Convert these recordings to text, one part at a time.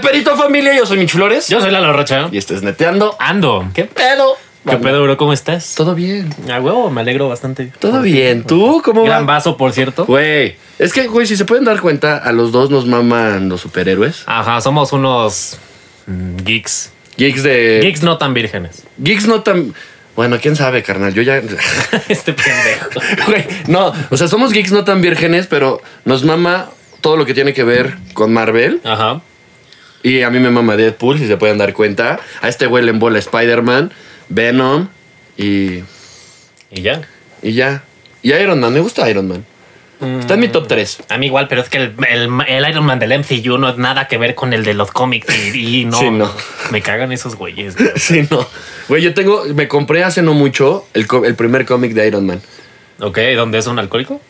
¿Qué pedito familia? Yo soy Mich Flores. Yo soy Lalo Rocha. Y estás neteando. Ando. ¿Qué pedo? ¿Qué pedo, bro? ¿Cómo estás? Todo bien. A huevo, me alegro bastante. Todo bien. ¿Tú cómo Gran va? vaso, por cierto. Güey, es que, güey, si se pueden dar cuenta, a los dos nos maman los superhéroes. Ajá, somos unos mm, geeks. Geeks de. Geeks no tan vírgenes. Geeks no tan. Bueno, quién sabe, carnal. Yo ya. este pendejo. Güey, no. O sea, somos geeks no tan vírgenes, pero nos mama todo lo que tiene que ver con Marvel. Ajá. Y a mí me mama Deadpool, si se pueden dar cuenta. A este güey le embola Spider-Man, Venom y. Y ya. Y ya. Y Iron Man, me gusta Iron Man. Está en mi top 3. A mí igual, pero es que el, el- el Iron Man del MCU no es nada que ver con el de los cómics y, y no, Sí, no. Me cagan esos güeyes. güey. Sí, no. Güey, yo tengo. Me compré hace no mucho el, el primer cómic de Iron Man. Ok, ¿dónde es un alcohólico?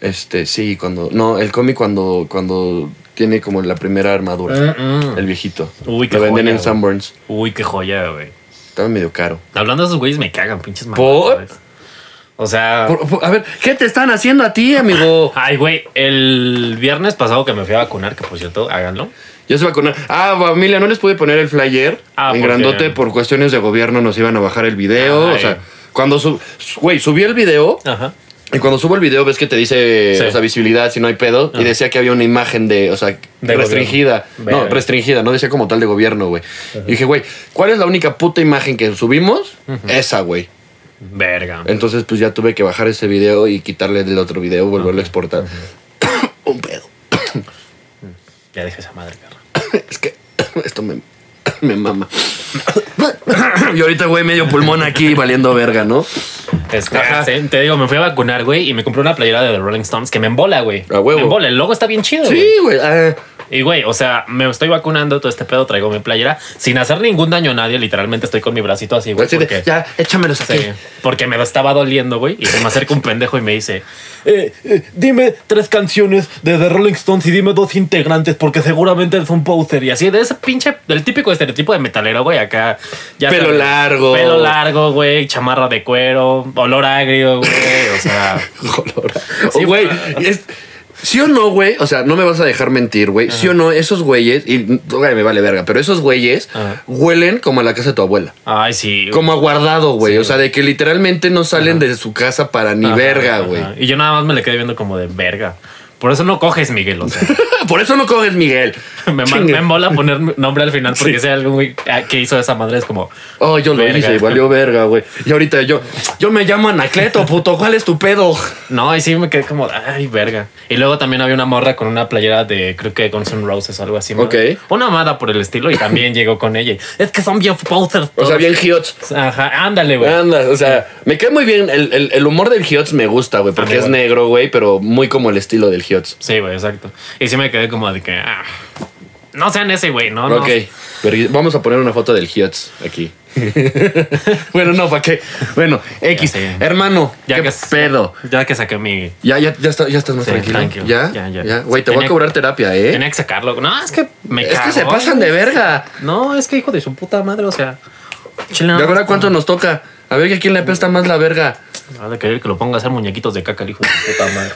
Este, sí, cuando. No, el cómic cuando. cuando tiene como la primera armadura. Mm, mm. El viejito. Uy, qué Lo venden joya, en güey. Sanborns. Uy, qué joya, güey. Estaba medio caro. Hablando de esos güeyes, me cagan, pinches ¿Por? O sea. Por- por- a ver, ¿qué te están haciendo a ti, amigo? Ay, güey, el viernes pasado que me fui a vacunar, que por cierto, háganlo. Ya se va con. Ah, familia, no les pude poner el flyer Ah, en porque- grandote por cuestiones de gobierno. Nos iban a bajar el video. Ay. O sea, cuando. sub- Güey, subí el video. Ajá. Y cuando subo el video ves que te dice, Sí. o sea, visibilidad, si no hay pedo. Y decía que había una imagen de, o sea, De restringida. gobierno. No, restringida, no decía como tal de gobierno, güey. Y dije, güey, ¿cuál es la única puta imagen que subimos? Esa, güey. Verga. Entonces, pues ya tuve que bajar ese video y quitarle del otro video, volverlo a exportar. Un pedo. Ya dejé esa madre, perro. Es que esto me, me mama. y ahorita, güey, medio pulmón aquí valiendo verga, ¿no? Este, Ajá. sí, te digo, me fui a vacunar, güey, y me compré una playera de The Rolling Stones que me embola, güey. A huevo. Me embola. El logo está bien chido, Sí, güey. güey. Y, güey, o sea, me estoy vacunando, todo este pedo, traigo mi playera sin hacer ningún daño a nadie. Literalmente estoy con mi bracito así, güey. porque- ya, échamelos aquí. Sí, porque me lo estaba doliendo, güey. Y se me acerca un pendejo y me dice: eh, eh, Dime tres canciones de The Rolling Stones y dime dos integrantes, porque seguramente es un poser. Y así, de ese pinche, del típico estereotipo de metalero, güey. Acá. Ya Pelo sabes, largo. Pelo largo, güey. Chamarra de cuero. Olor agrio, güey. O sea. Colora. Sí, O, güey, es- ¿Sí o no, güey? O sea, no me vas a dejar mentir, güey. ¿Sí o no? Esos güeyes, y güey, me vale verga, pero esos güeyes Ajá. huelen como a la casa de tu abuela. Ay, sí. Como a guardado, güey. Sí, o sea, de que literalmente no salen de su casa para ni Ajá, verga, güey. Y yo nada más me le quedé viendo como de verga. Por eso no coges, Miguel. O sea, Por eso no coges, Miguel. me, mola poner nombre al final porque Sí. hay algo güey, ah, que hizo esa madre es como. Oh, yo lo Verga. hice valió verga, güey. Y ahorita yo, yo me llamo Anacleto, puto. ¿Cuál es tu pedo? No, y sí me quedé como, ay, verga. Y luego también había una morra con una playera de, creo que Guns N' Roses o algo así. ¿no? Ok. Una amada por el estilo y también llegó con ella. Es que son bien posers. O sea, bien hiots. Ajá, ándale, güey. Anda, o sea, me cae muy bien. El, el- el humor del Hiots me gusta, güey, porque mí es negro, güey, pero muy como el estilo del Hiots. Sí, güey, exacto. Y sí me quedé como de que, ah, no sean ese, güey, ¿no? no. Ok, pero vamos a poner una foto del Hiots aquí. bueno, no, ¿para qué? Bueno, X, hermano, Ya ¿qué que, pedo? Ya que saqué mi... Ya, ya, ya, está- ya estás más Sí, tranquilo. tranquilo. ¿Ya? Ya, ya. Güey, te voy a cobrar terapia, ¿eh? Tenía que sacarlo. No, es que me Es que se pasan de verga. No, es que hijo de su puta madre, o sea... chile, ¿Y no, ahora cuánto nos toca? A ver, ¿a quién le apesta más la verga? Ha de querer que lo ponga a hacer muñequitos de caca el hijo de su puta madre.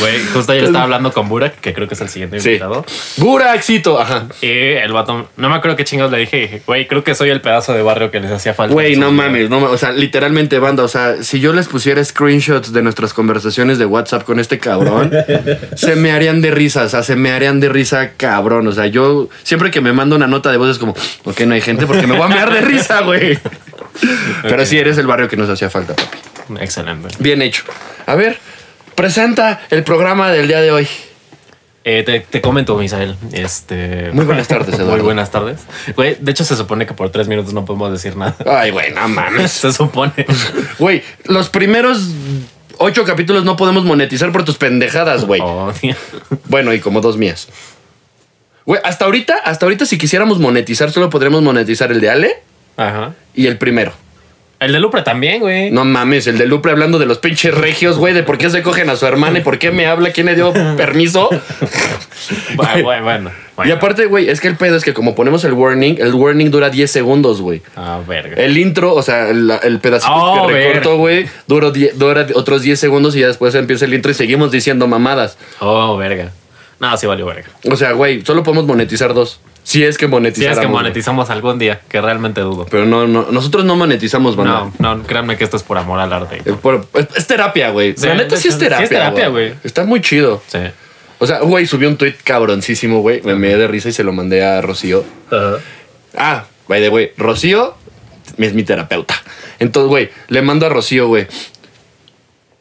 Güey, justo ayer estaba hablando con Burak, que creo que es el siguiente Sí. invitado. Buraxito, ajá. Y el vato, no me acuerdo qué chingados le dije. Güey, creo que soy el pedazo de barrio que les hacía falta. Güey, no su vida". mames, no mames. O sea, literalmente, banda. O sea, si yo les pusiera screenshots de nuestras conversaciones de WhatsApp con este cabrón, se me harían de risa. O sea, se me harían de risa, cabrón. O sea, yo siempre que me mando una nota de voz es como, ok, no hay gente porque me voy a mear de risa, güey. Pero sí, eres el barrio que nos hacía falta, papi. Excelente. Bien hecho. A ver, presenta el programa del día de hoy. Eh, te, te comento, Misael. Este. Muy buenas tardes, Eduardo. Muy buenas tardes. Güey, de hecho, se supone que por tres minutos no podemos decir nada. Ay, güey, no mames. Se supone. Güey, los primeros ocho capítulos no podemos monetizar por tus pendejadas, güey. Oh, tío. Bueno, y como dos mías. Güey, hasta ahorita, hasta ahorita si quisiéramos monetizar, solo podremos monetizar el de Ale Ajá. y el primero. El de Lupra también, güey. No mames, el de Lupre hablando de los pinches regios, güey, de por qué se cogen a su hermana y por qué me habla, quién le dio permiso. Bueno, bueno, bueno. Y aparte, güey, es que el pedo es que como ponemos el warning, el warning dura 10 segundos, güey. Ah, verga. El intro, o sea, el, el pedacito Oh, que recortó, verga. güey, die- dura otros 10 segundos y ya después empieza el intro y seguimos diciendo mamadas. Oh, verga. No, sí valió verga. O sea, güey, solo podemos monetizar dos. Si es que Si monetizamos. es que monetizamos algún día, que realmente dudo. Pero no, no, nosotros no monetizamos, banda. No, no, créanme que esto es por amor al arte. Es, por- es- es terapia, güey. Sí, La neta sí es sí es terapia. terapia, güey. Está muy chido. Sí. O sea, güey, subió un tweet cabroncísimo, güey. Me me de risa y se lo mandé a Rocío. Ah, by the way, Rocío es mi terapeuta. Entonces, güey, le mando a Rocío, güey.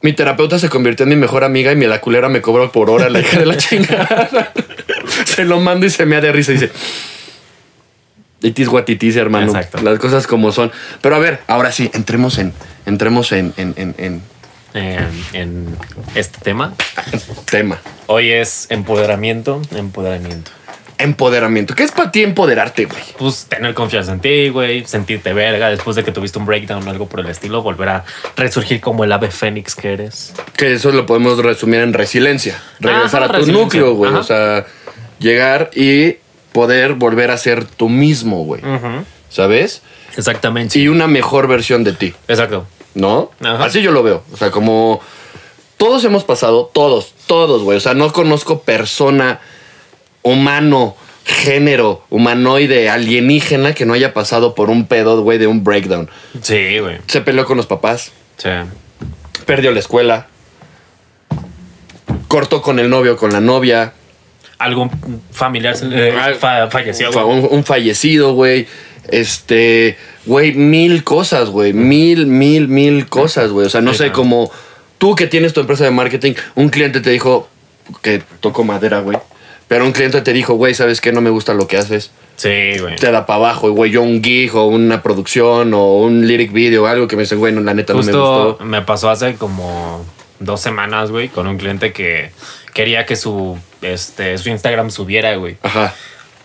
Mi terapeuta se convirtió en mi mejor amiga y mi la culera me cobró por hora la hija de la chingada. se lo mando y se me da de risa y dice. It is what it is, hermano. Exacto. Las cosas como son. Pero a ver, ahora sí, entremos en. Entremos en, en, en, en En, en este tema. tema. Hoy es empoderamiento, empoderamiento. Empoderamiento. ¿Qué es para ti empoderarte, güey? Pues tener confianza en ti, güey, sentirte verga después de que tuviste un breakdown o algo por el estilo, volver a resurgir como el ave fénix que eres. Que eso lo podemos resumir en resiliencia. Regresar Ajá, a tu núcleo, güey. Ajá. O sea, llegar y poder volver a ser tú mismo, güey. ¿Sabes? Exactamente. Y una mejor versión de ti, Exacto. ¿no? Ajá. Así yo lo veo. O sea, como todos hemos pasado, todos, todos, güey. O sea, no conozco persona, humano, género, humanoide, alienígena que no haya pasado por un pedo, güey, de un breakdown. Sí, güey. Se peleó con los papás, Sí. perdió la escuela, cortó con el novio, con la novia, Algún familiar eh, fa- falleció, fa- güey. un, un fallecido, güey. Este, güey, mil cosas, güey. Mil, mil, mil cosas, güey. O sea, no sé, como tú que tienes tu empresa de marketing, un cliente te dijo que tocó madera, güey. Pero un cliente te dijo, güey, ¿sabes qué? No me gusta lo que haces. Sí, güey. Te da para abajo, y, güey. Yo un gig o una producción o un lyric video o algo que me dicen, güey, no, la neta no me Justo gustó. me pasó hace como dos semanas, güey, con un cliente que quería que su, este, su Instagram subiera, güey. Ajá.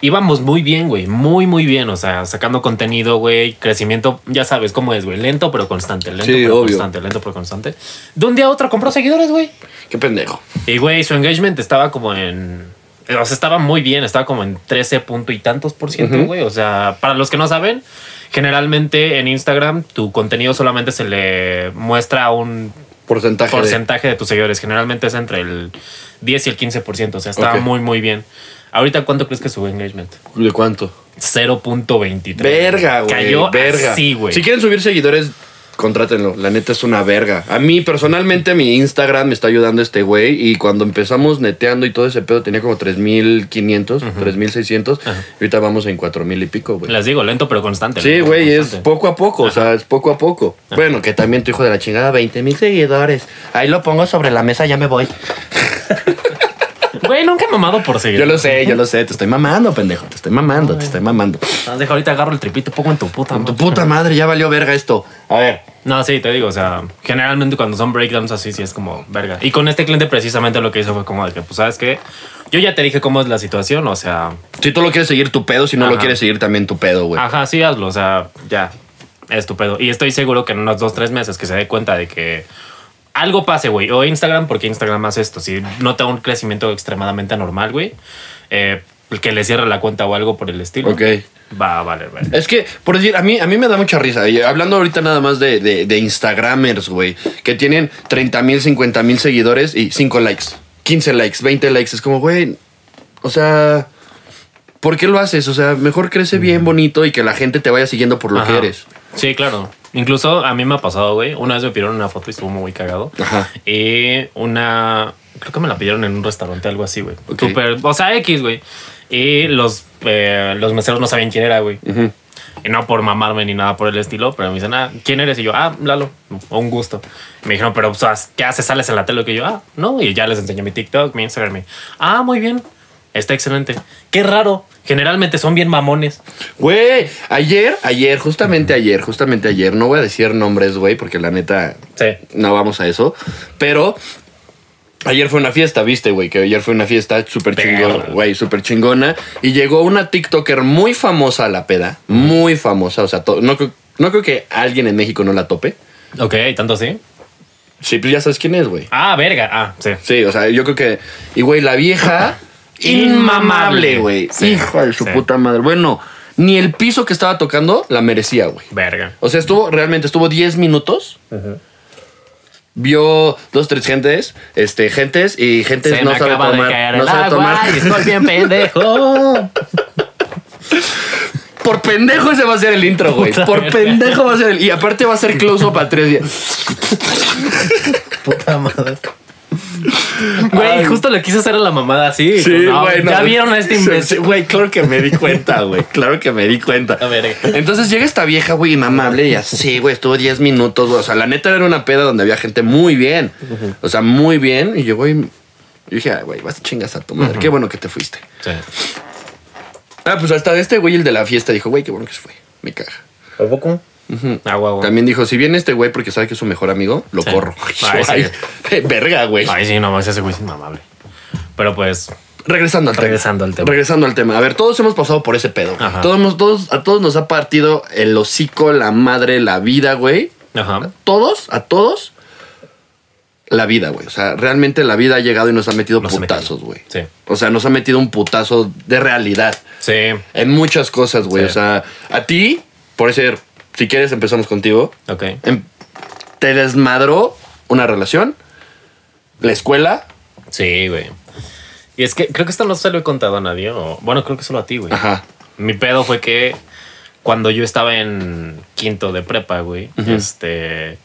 Íbamos muy bien, güey, muy, muy bien. O sea, sacando contenido, güey, crecimiento, ya sabes cómo es, güey, lento pero constante, lento Sí, pero obvio. constante, lento pero constante. De un día a otro compró seguidores, güey. Qué pendejo. Y, güey, su engagement estaba como en. O sea, estaba muy bien, estaba como en 13 punto y tantos por ciento, güey. O sea, para los que no saben, generalmente en Instagram tu contenido solamente se le muestra un Porcentaje. de- porcentaje de tus seguidores. Generalmente es entre el 10 y el 15%. O sea, está Ok. muy, muy bien. Ahorita, ¿cuánto crees que sube engagement? ¿De cuánto? 0.23. Verga, güey. Cayó verga. así, güey. Si quieren subir seguidores, contrátenlo. La neta es una verga. A mí, personalmente, mi Instagram me está ayudando este güey. Y cuando empezamos neteando y todo ese pedo, tenía como 3.500, 3.600. Y ahorita vamos en 4.000 y pico, güey. Les digo, lento pero constante. Sí, güey, es poco a poco, o sea, es poco a poco. Bueno, que también tu hijo de la chingada, 20 mil seguidores. Ahí lo pongo sobre la mesa, ya me voy. Güey, nunca he mamado por seguir. Yo lo sé, yo lo sé, te estoy mamando, pendejo, te estoy mamando, te estoy mamando. Ah, Deja, ahorita agarro el tripito, pongo en tu puta. Con tu madre. puta madre, ya valió verga esto. A ver, No, sí, te digo, o sea, generalmente cuando son breakdowns así, sí es como verga. Y con este cliente precisamente lo que hizo fue como de que, pues, ¿sabes qué? Yo ya te dije cómo es la situación, o sea, si tú lo quieres seguir tu pedo, si no lo quieres seguir también tu pedo, güey. ajá, sí, hazlo, o sea, ya, es tu pedo. Y estoy seguro que en unos dos, tres meses que se dé cuenta de que algo pase, güey, o Instagram, porque Instagram hace esto, si nota un crecimiento extremadamente anormal, güey, eh, que le cierre la cuenta o algo por el estilo. Ok. Va a valer, güey. Es que, por decir, a mí, a mí me da mucha risa. Y hablando ahorita nada más de, de, de Instagramers, güey, que tienen 30 mil, 50 mil seguidores y 5 likes, 15 likes, 20 likes. Es como, güey, o sea, ¿por qué lo haces? O sea, mejor crece bien bonito y que la gente te vaya siguiendo por lo Ajá. que eres. Sí, claro. Incluso a mí me ha pasado, güey. Una vez me pidieron una foto y estuvo muy cagado. Ajá. Y una. Creo que me la pidieron en un restaurante, algo así, güey. Ok. Súper. O sea, X, güey. Y los, eh, los meseros no sabían quién era, güey. Y no por mamarme ni nada por el estilo, pero me dicen, ah, ¿quién eres? Y yo, ah, Lalo, un gusto. Y me dijeron, pero, ¿qué haces? ¿Sales en la tele? Que yo, ah, no. Y ya les enseñé mi TikTok, mi Instagram. y, ah, muy bien. Está excelente. Qué raro. Generalmente son bien mamones. Güey, ayer, ayer, justamente ayer, justamente ayer, no voy a decir nombres, güey, porque la neta Sí. no vamos a eso, pero ayer fue una fiesta, viste, güey, que ayer fue una fiesta súper chingona, güey, súper chingona, y llegó una TikToker muy famosa a la peda, muy famosa, o sea, no, no creo que alguien en México no la tope. Ok, tanto así. Sí, pues ya sabes quién es, güey. Ah, verga. Ah, sí. Sí, o sea, yo creo que. Y, güey, la vieja. Inmamable, güey. Sí, Hijo de su sí. puta madre. Bueno, ni el piso que estaba tocando la merecía, güey. Verga. O sea, estuvo, realmente estuvo 10 minutos vio dos, tres gentes, este, gentes y gentes Se no me sabe acaba tomar. de caer no el sabe agua tomar. y estoy bien pendejo. Por pendejo ese va a ser el intro, güey. Por verga. pendejo va a ser el. Y aparte va a ser close up a tres días. Puta madre. Güey, justo le quise hacer a la mamada así. Sí, No, güey. no. Ya vieron a este imbécil. sí, Güey, claro que me di cuenta, güey. Claro que me di cuenta. A ver. Entonces llega esta vieja, güey, inmamable y así, güey, estuvo 10 minutos, güey. O sea, la neta era una peda donde había gente muy bien. O sea, muy bien. Y llegó y y dije, "Ay, güey, vas a chingas a tu madre. Qué bueno que te fuiste. Sí. Ah, pues hasta este güey, el de la fiesta, dijo, güey, qué bueno que se fue. Me caga. ¿A poco? Ah, guau, guau. También dijo, si viene este güey porque sabe que es su mejor amigo, lo Sí. corro. Ay, sí. Ay, verga, güey. Ay, sí, no, ese güey es inmamable. Pero pues, Regresando al Regresando tema. al tema. Regresando al tema. A ver, todos hemos pasado por ese pedo. Ajá. Todos, a todos nos ha partido el hocico, la madre, la vida, güey. ajá. Todos, a todos, la vida, güey. O sea, realmente la vida ha llegado y nos ha metido Nos putazos, güey. Sí. O sea, nos ha metido un putazo de realidad. Sí. En muchas cosas, güey. Sí. O sea, a ti, por ser, si quieres, empezamos contigo. Ok. Em- te desmadró una relación, la escuela. Sí, güey. Y es que creo que esto no se lo he contado a nadie. O, bueno, creo que solo a ti, güey. Ajá. Mi pedo fue que cuando yo estaba en quinto de prepa, güey, este.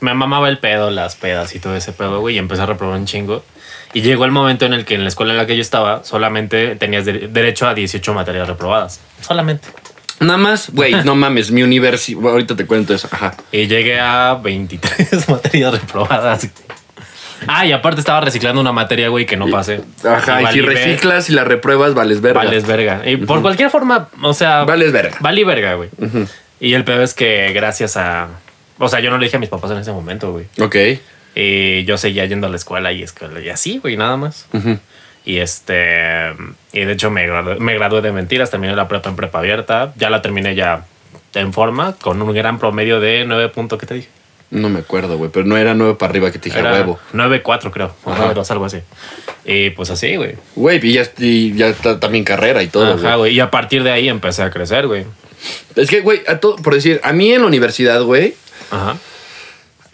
Me mamaba el pedo, las pedas y todo ese pedo, güey, y empecé a reprobar un chingo. Y llegó el momento en el que en la escuela en la que yo estaba solamente tenías de- derecho a 18 materias reprobadas. Solamente. Nada más, güey, no mames, mi universidad. Ahorita te cuento eso. Ajá. Y llegué a 23 materias reprobadas. Ah, y aparte estaba reciclando una materia, güey, que no pasé. Ajá, y, si reciclas y la repruebas, vales verga. Vales verga. Y por cualquier forma, o sea. Vales verga. Valí verga, güey. Y el peor es que gracias a. O sea, yo no le dije a mis papás en ese momento, güey. Ok. Y yo seguía yendo a la escuela y escuela y así, güey, nada más. Ujú. Y este. Y de hecho me gradué, me gradué de mentiras, terminé la prepa en prepa abierta. Ya la terminé ya en forma, con un gran promedio de 9 puntos, ¿qué te dije? No me acuerdo, güey, pero no era nueve para arriba que te dije Era huevo. 9-4, creo. O Ajá. 9-2, algo así. Y pues así, güey. Güey, y ya, y ya está también carrera y todo, Ajá, güey. Y a partir de ahí empecé a crecer, güey. Es que, güey, por decir, a mí en la universidad, güey, Ajá.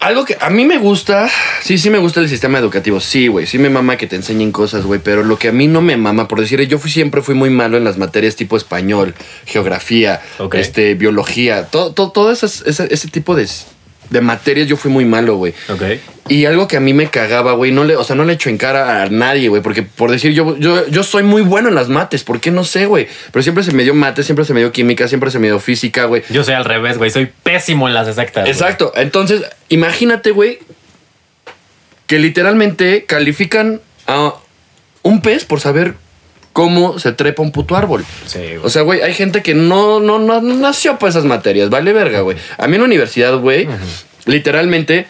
Algo que a mí me gusta, sí, sí me gusta el sistema educativo, sí, güey, sí me mama que te enseñen cosas, güey, pero lo que a mí no me mama, por decir, yo fui, siempre fui muy malo en las materias tipo español, geografía, este, biología, todo, todo, todo esas- ese, ese tipo de, de materias yo fui muy malo, güey. Ok. Y algo que a mí me cagaba, güey, no le, o sea, no le echo en cara a nadie, güey, porque por decir, yo, yo, yo soy muy bueno en las mates, ¿por qué no sé, güey? Pero siempre se me dio mate, siempre se me dio química, siempre se me dio física, güey. Yo soy al revés, güey. Soy pésimo en las exactas. Exacto. Entonces, imagínate, güey, que literalmente califican a un pez por saber cómo se trepa un puto árbol. Sí, güey. O sea, güey, hay gente que no, no, no nació para esas materias, vale verga, güey. A mí en la universidad, güey, literalmente,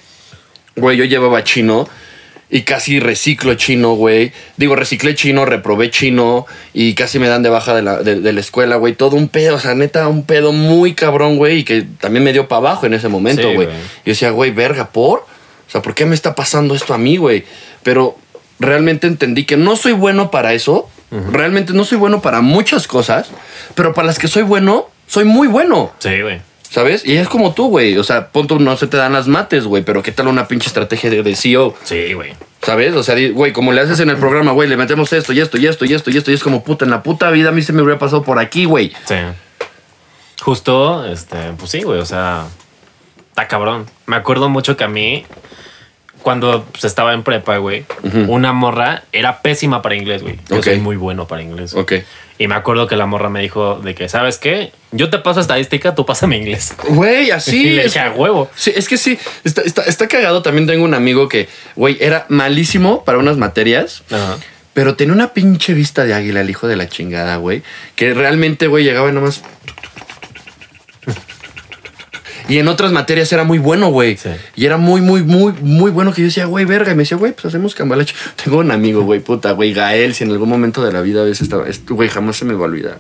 güey, yo llevaba chino y casi reciclo chino, güey. Digo, reciclé chino, reprobé chino y casi me dan de baja de la, de, de la escuela, güey. Todo un pedo, o sea, neta, un pedo muy cabrón, güey, y que también me dio para abajo en ese momento, Sí, güey. güey. Y decía, güey, verga, ¿por? O sea, ¿por qué me está pasando esto a mí, güey? Pero realmente entendí que no soy bueno para eso. Realmente no soy bueno para muchas cosas, pero para las que soy bueno, soy muy bueno, Sí, güey. ¿sabes? Y es como tú, güey. O sea, punto, no se te dan las mates, güey, pero ¿qué tal una pinche estrategia de, de CEO? Sí, güey. ¿Sabes? O sea, güey, como le haces en el programa, güey, le metemos esto y esto y esto y esto y esto y es como puta, en la puta vida a mí se me hubiera pasado por aquí, güey. Sí. Justo, este, pues sí, güey. O sea, está cabrón. Me acuerdo mucho que a mí, cuando pues, estaba en prepa, güey, una morra era pésima para inglés, güey. Yo soy muy bueno para inglés. Ok. Y me acuerdo que la morra me dijo de que, ¿sabes qué? Yo te paso estadística, tú pásame inglés. Güey, y así. le dije a huevo. Sí, es que sí, está, está, está cagado. También tengo un amigo que, güey, era malísimo para unas materias. Ajá. Pero tenía una pinche vista de águila, el hijo de la chingada, güey. Que realmente, güey, llegaba y nomás. Y en otras materias era muy bueno, güey. Sí. Y era muy, muy, muy, muy bueno que yo decía, güey, verga. Y me decía, güey, pues hacemos cambalache. Tengo un amigo, güey, puta, güey, Gael. Si en algún momento de la vida a veces estaba, est- güey, jamás se me va a olvidar.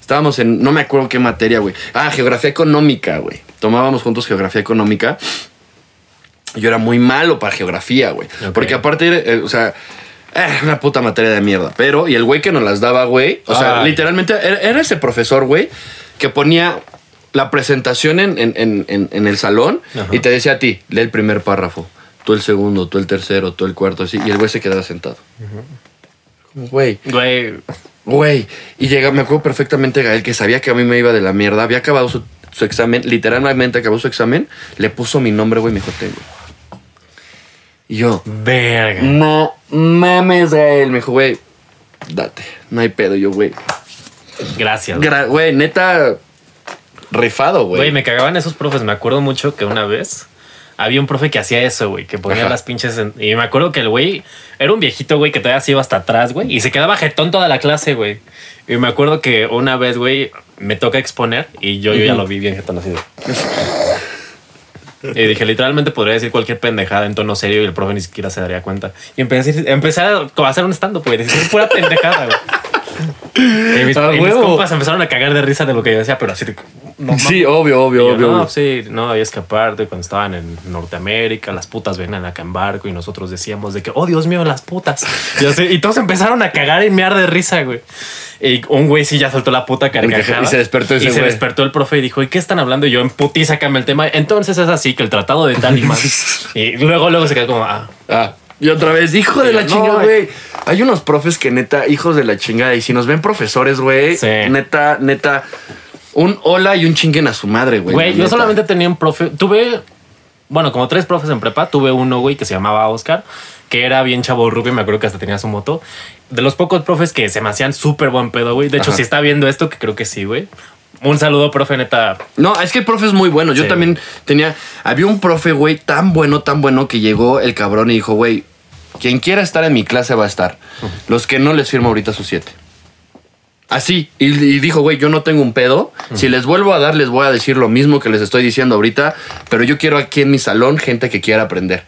Estábamos en, no me acuerdo qué materia, güey. Ah, geografía económica, güey. Tomábamos juntos geografía económica. Yo era muy malo para geografía, güey. Porque aparte, eh, o sea, eh, una puta materia de mierda. Pero, y el güey que nos las daba, güey, o sea, literalmente era, era ese profesor, güey, que ponía la presentación en, en- en- en- en el salón Ajá. y te decía a ti, lee el primer párrafo, tú el segundo, tú el tercero, tú el cuarto, así, y el güey se quedaba sentado. Como, Güey, Güey, güey. Y llega, me acuerdo perfectamente Gael que sabía que a mí me iba de la mierda, había acabado su, su examen, literalmente acabó su examen, le puso mi nombre, güey, me dijo, tengo. Y yo, verga. no mames, Gael. Me dijo, güey, date, no hay pedo. Yo, güey, Gracias. güey. gra- güey, neta, rifado, güey. Güey, me cagaban esos profes. Me acuerdo mucho que una vez había un profe que hacía eso, güey, que ponía Ajá. las pinches. en- Y me acuerdo que el güey era un viejito, güey, que todavía se iba hasta atrás, güey, y se quedaba jetón toda la clase, güey. Y me acuerdo que una vez, güey, me toca exponer y yo, yo ya lo vi bien jetón así. Y dije, literalmente podría decir cualquier pendejada en tono serio y el profe ni siquiera se daría cuenta. Y empecé a, decir- empecé a hacer un stand-up, güey. Decir pura pendejada, güey. Y mis, Ah, y mis compas empezaron a cagar de risa de lo que yo decía, pero así. No, sí, obvio, obvio, y yo, obvio. no, obvio. sí, no, había escaparte cuando estaban en Norteamérica, las putas venían acá en barco y nosotros decíamos de que, oh Dios mío, las putas. Y, así, y todos empezaron a cagar y mear de risa, güey. Y un güey sí ya soltó la puta carcajada. Y se despertó ese Y se güey. despertó el profe y dijo, ¿y qué están hablando? Y yo en cambia el tema. Entonces es así que el tratado de tal y más. y luego, luego se quedó como, ah, Ah, y otra vez, hijo de la yo, chingada, no, güey. Hay unos profes que neta, hijos de la chingada. Y si nos ven profesores, güey, Sí. neta, neta, un hola y un chinguen a su madre, güey. Güey, yo neta. solamente tenía un profe. Tuve, bueno, como tres profes en prepa. Tuve uno, güey, que se llamaba Oscar, que era bien chavo rubio. Me acuerdo que hasta tenía su moto. De los pocos profes que se me hacían súper buen pedo, güey. De hecho, Ajá. si está viendo esto, que creo que sí, güey. Un saludo, profe, neta. No, es que el profe es muy bueno. Yo Sí, también tenía. Había un profe, güey, tan bueno, tan bueno que llegó el cabrón y dijo, güey, quien quiera estar en mi clase va a estar. Los que no les firmo ahorita sus siete. Así. Y, y dijo, güey, yo no tengo un pedo. Si les vuelvo a dar, les voy a decir lo mismo que les estoy diciendo ahorita. Pero yo quiero aquí en mi salón gente que quiera aprender.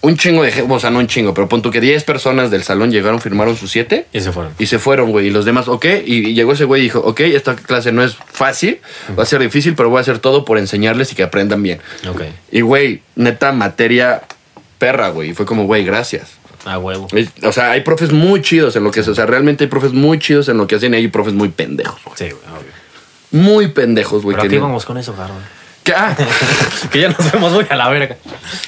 Un chingo de gente, o sea, no un chingo, pero pon tú que 10 personas del salón llegaron, firmaron sus siete. Y se fueron. Y se fueron, güey. Y los demás, ok. Y, y llegó ese güey y dijo, ok, esta clase no es fácil, va a ser difícil, pero voy a hacer todo por enseñarles y que aprendan bien. Ok. Y, güey, neta, materia perra, güey. Y fue como, güey, gracias. A huevo. O sea, hay profes muy chidos en lo que hacen. O sea, realmente hay profes muy chidos en lo que hacen y hay profes muy pendejos, güey. Sí, güey, obvio. Muy pendejos, güey. Pero que no- vamos con eso, Garro. que- ah, que ya nos vemos muy a la verga.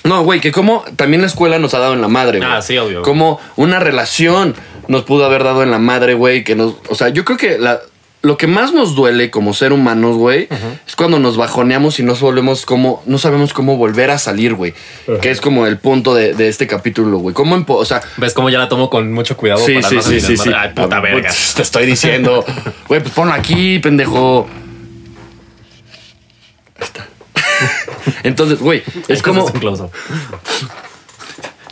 no, güey, que como también la escuela nos ha dado en la madre, güey. Ah, sí, obvio. Como una relación nos pudo haber dado en la madre, güey, que nos... O sea, yo creo que la, lo que más nos duele como ser humanos, güey, es cuando nos bajoneamos y nos volvemos como... No sabemos cómo volver a salir, güey. Que es como el punto de, de este capítulo, güey. ¿Cómo... O sea... ¿Ves cómo ya la tomo con mucho cuidado? Sí, para sí, no sí, sí, sí. Ay, puta Ah, verga. putz, Te estoy diciendo. Güey, pues ponlo aquí, pendejo. Ahí está. Entonces, güey, es como...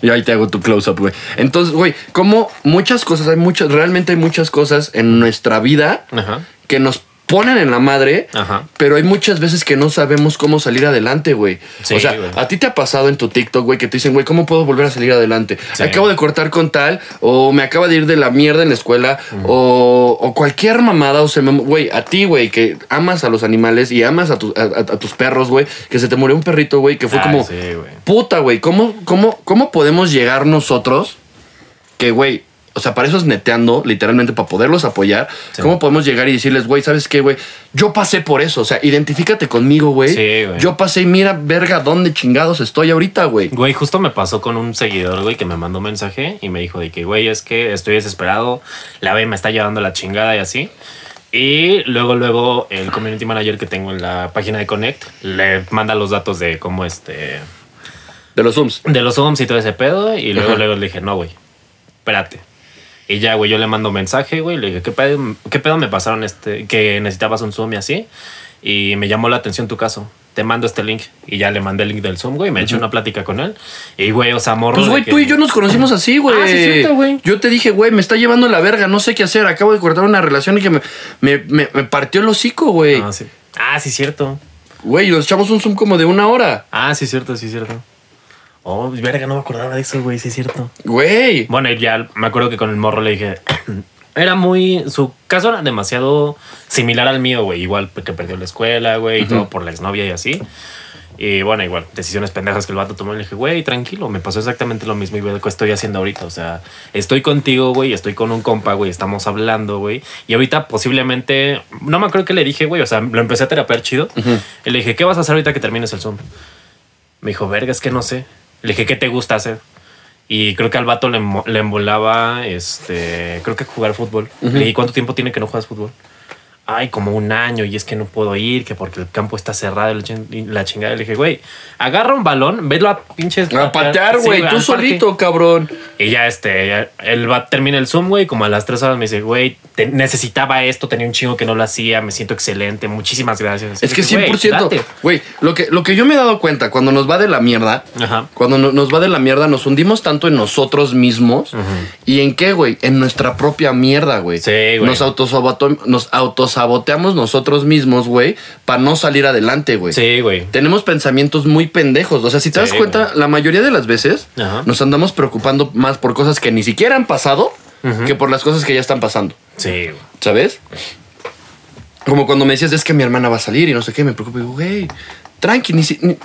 Entonces, un close-up. Y ahí te hago tu close-up, güey. Entonces, güey, como muchas cosas, hay muchas, realmente hay muchas cosas en nuestra vida Ajá. que nos ponen en la madre, Ajá. pero hay muchas veces que no sabemos cómo salir adelante, güey. Sí, o sea, güey. a ti te ha pasado en tu TikTok, güey, que te dicen, güey, ¿cómo puedo volver a salir adelante? Sí. Acabo de cortar con tal, o me acaba de ir de la mierda en la escuela, o, o cualquier mamada, o se me... Güey, a ti, güey, que amas a los animales y amas a, tu- a- a- a tus perros, güey, que se te murió un perrito, güey, que fue como... sí, güey. Puta, güey, ¿cómo, cómo, ¿cómo podemos llegar nosotros? Que, güey, o sea, para eso es neteando, literalmente, para poderlos apoyar. Sí. ¿Cómo podemos llegar y decirles, güey, ¿sabes qué, güey? Yo pasé por eso, o sea, identifícate conmigo, güey. Sí, güey. Yo pasé y mira, verga, dónde chingados estoy ahorita, güey. Güey, justo me pasó con un seguidor, güey, que me mandó un mensaje y me dijo de que, güey, es que estoy desesperado, la B me está llevando la chingada y así. Y luego, luego, el community manager que tengo en la página de Connect le manda los datos de cómo este. De los Zooms. de los Zooms y todo ese pedo. Y luego, Ajá. luego le dije, no, güey, espérate. Y ya, güey, yo le mando un mensaje, güey, le dije, ¿qué pedo, ¿qué pedo me pasaron este, que necesitabas un Zoom y así? Y me llamó la atención tu caso. Te mando este link. Y ya le mandé el link del Zoom, güey. Me eché una plática con él. Y, güey, o sea, morro. Pues, güey, que- tú y yo nos conocimos así, güey. Ah, sí, cierto, güey. Yo te dije, güey, me está llevando la verga, no sé qué hacer. Acabo de cortar una relación y que me, me, me- me partió el hocico, güey. Ah, sí. Ah, sí, cierto. Güey, nos echamos un Zoom como de una hora. Ah, sí, cierto, sí, cierto. Oh, verga, no me acordaba de eso, güey, sí, cierto. Güey. Bueno, y ya me acuerdo que con el morro le dije. Era muy. Su caso era demasiado similar al mío, güey. Igual que perdió la escuela, güey, y todo por la exnovia y así. Y bueno, igual, decisiones pendejas que el vato tomó. Y le dije, güey, tranquilo, me pasó exactamente lo mismo y ve lo que estoy haciendo ahorita. O sea, estoy contigo, güey, estoy con un compa, güey, estamos hablando, güey. Y ahorita posiblemente, no me acuerdo qué le dije, güey, o sea, lo empecé a terapear chido. Y le dije, ¿qué vas a hacer ahorita que termines el Zoom? Me dijo, verga, es que no sé. Le dije, ¿qué te gusta hacer? Y creo que al vato le, le embolaba, este, creo que jugar fútbol. Le dije, ¿cuánto tiempo tiene que no juegas fútbol? Ay, como un año y es que no puedo ir, que porque el campo está cerrado y la chingada. Le dije, güey, agarra un balón, velo a pinches. A patear, güey, tú parque. solito, cabrón. Y ya este, ya, él va, termina el Zoom, güey, como a las tres horas me dice, güey, necesitaba esto, tenía un chingo que no lo hacía, me siento excelente, muchísimas gracias. Es que dije, güey, 100%, date. güey, lo que, lo que yo me he dado cuenta, cuando nos va de la mierda, Ajá. cuando no- nos va de la mierda, nos hundimos tanto en nosotros mismos. ¿Y en qué, güey? En nuestra propia mierda, güey. Sí, güey. Nos, autosaboto- nos autosaboteamos nosotros mismos, güey, para no salir adelante, güey. Sí, güey. Tenemos pensamientos muy pendejos. O sea, si te Sí, das cuenta, la mayoría de las veces Ajá. nos andamos preocupando más por cosas que ni siquiera han pasado que por las cosas que ya están pasando. Sí, güey. ¿Sabes? Como cuando me decías, es que mi hermana va a salir y no sé qué, me preocupo. Y digo, güey, tranqui, ni, si- ni,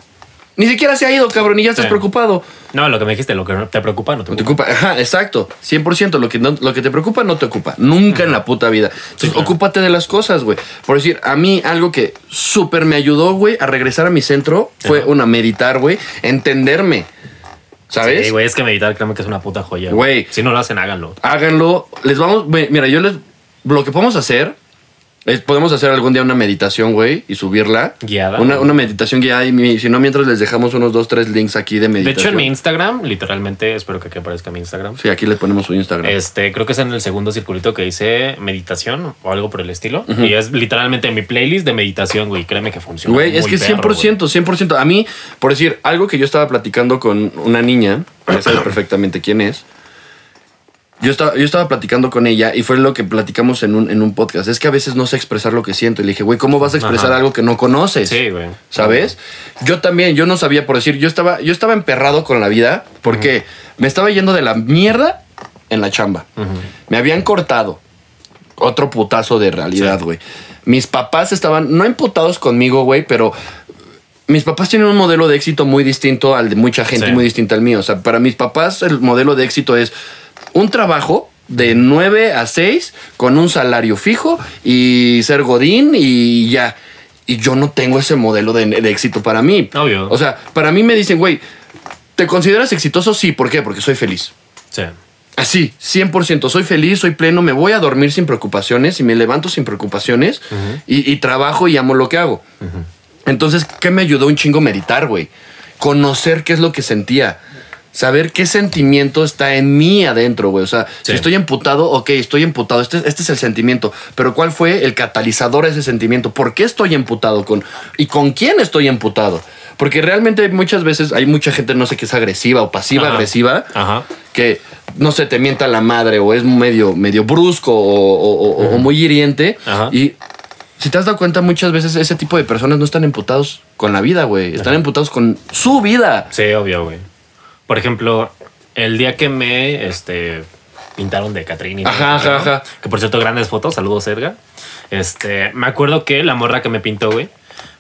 ni siquiera se ha ido, cabrón, y ya estás Sí. preocupado. No, lo que me dijiste, lo que te preocupa, no te No te preocupa. ocupa, ajá, exacto, 100%. Lo que, no- lo que te preocupa no te ocupa. Nunca en la puta vida. Entonces, claro. ocúpate de las cosas, güey. Por decir, a mí algo que súper me ayudó, güey, a regresar a mi centro fue una meditar, güey, entenderme. ¿Sabes? Sí, güey, es que meditar, créeme que es una puta joya. Güey. Si no lo hacen, háganlo. háganlo. Les vamos, mira, yo les, lo que podemos hacer es, podemos hacer algún día una meditación, güey, y subirla. Guiada. Una, una meditación guiada y mi- si no, mientras les dejamos unos dos, tres links aquí de De meditación. hecho, en mi Instagram, literalmente, espero que aquí aparezca mi Instagram. Sí, aquí les ponemos su Instagram. Este, creo que es en el segundo circulito que dice meditación o algo por el estilo. Y es literalmente mi playlist de meditación, güey. Créeme que funciona. Güey, es muy que perro, 100%, 100%. A mí, por decir, algo que yo estaba platicando con una niña, que sabes perfectamente quién es. Yo estaba, yo estaba platicando con ella y fue lo que platicamos en un, en un podcast. Es que a veces no sé expresar lo que siento. Y le dije, güey, ¿cómo vas a expresar Ajá. algo que no conoces? Sí, güey. ¿Sabes? Yo también, yo no sabía por decir, yo estaba, yo estaba emperrado con la vida porque me estaba yendo de la mierda en la chamba. Me habían cortado. Otro putazo de realidad, Sí. güey. Mis papás estaban, no emputados conmigo, güey, pero mis papás tienen un modelo de éxito muy distinto al de mucha gente, Sí. muy distinto al mío. O sea, para mis papás el modelo de éxito es un trabajo de 9 a 6 con un salario fijo y ser godín y ya. Y yo no tengo ese modelo de, de éxito para mí. Obvio. O sea, para mí me dicen, güey, ¿te consideras exitoso? Sí, ¿por qué? Porque soy feliz. Sí. Así, 100%. Soy feliz, soy pleno, me voy a dormir sin preocupaciones y me levanto sin preocupaciones y, y trabajo y amo lo que hago. Entonces, ¿qué me ayudó un chingo meditar, güey? Conocer qué es lo que sentía. Saber qué sentimiento está en mí adentro, güey. O sea, si estoy emputado, ok, estoy emputado. Este, este es el sentimiento. Pero ¿cuál fue el catalizador a ese sentimiento? ¿Por qué estoy emputado con y con quién estoy emputado? Porque realmente muchas veces hay mucha gente, no sé, que es agresiva o pasiva Ajá. agresiva Ajá. que no sé, te mienta la madre o es medio, medio brusco o, o- o- o muy hiriente. Ajá. Y si te has dado cuenta, muchas veces ese tipo de personas no están emputados con la vida, güey. Están emputados con su vida. Sí, obvio, güey. Por ejemplo, el día que me este, pintaron de Catrín y Ajá, ajá, ajá. Que por cierto, grandes fotos. Saludos, Edgar. Este, me acuerdo que la morra que me pintó, güey.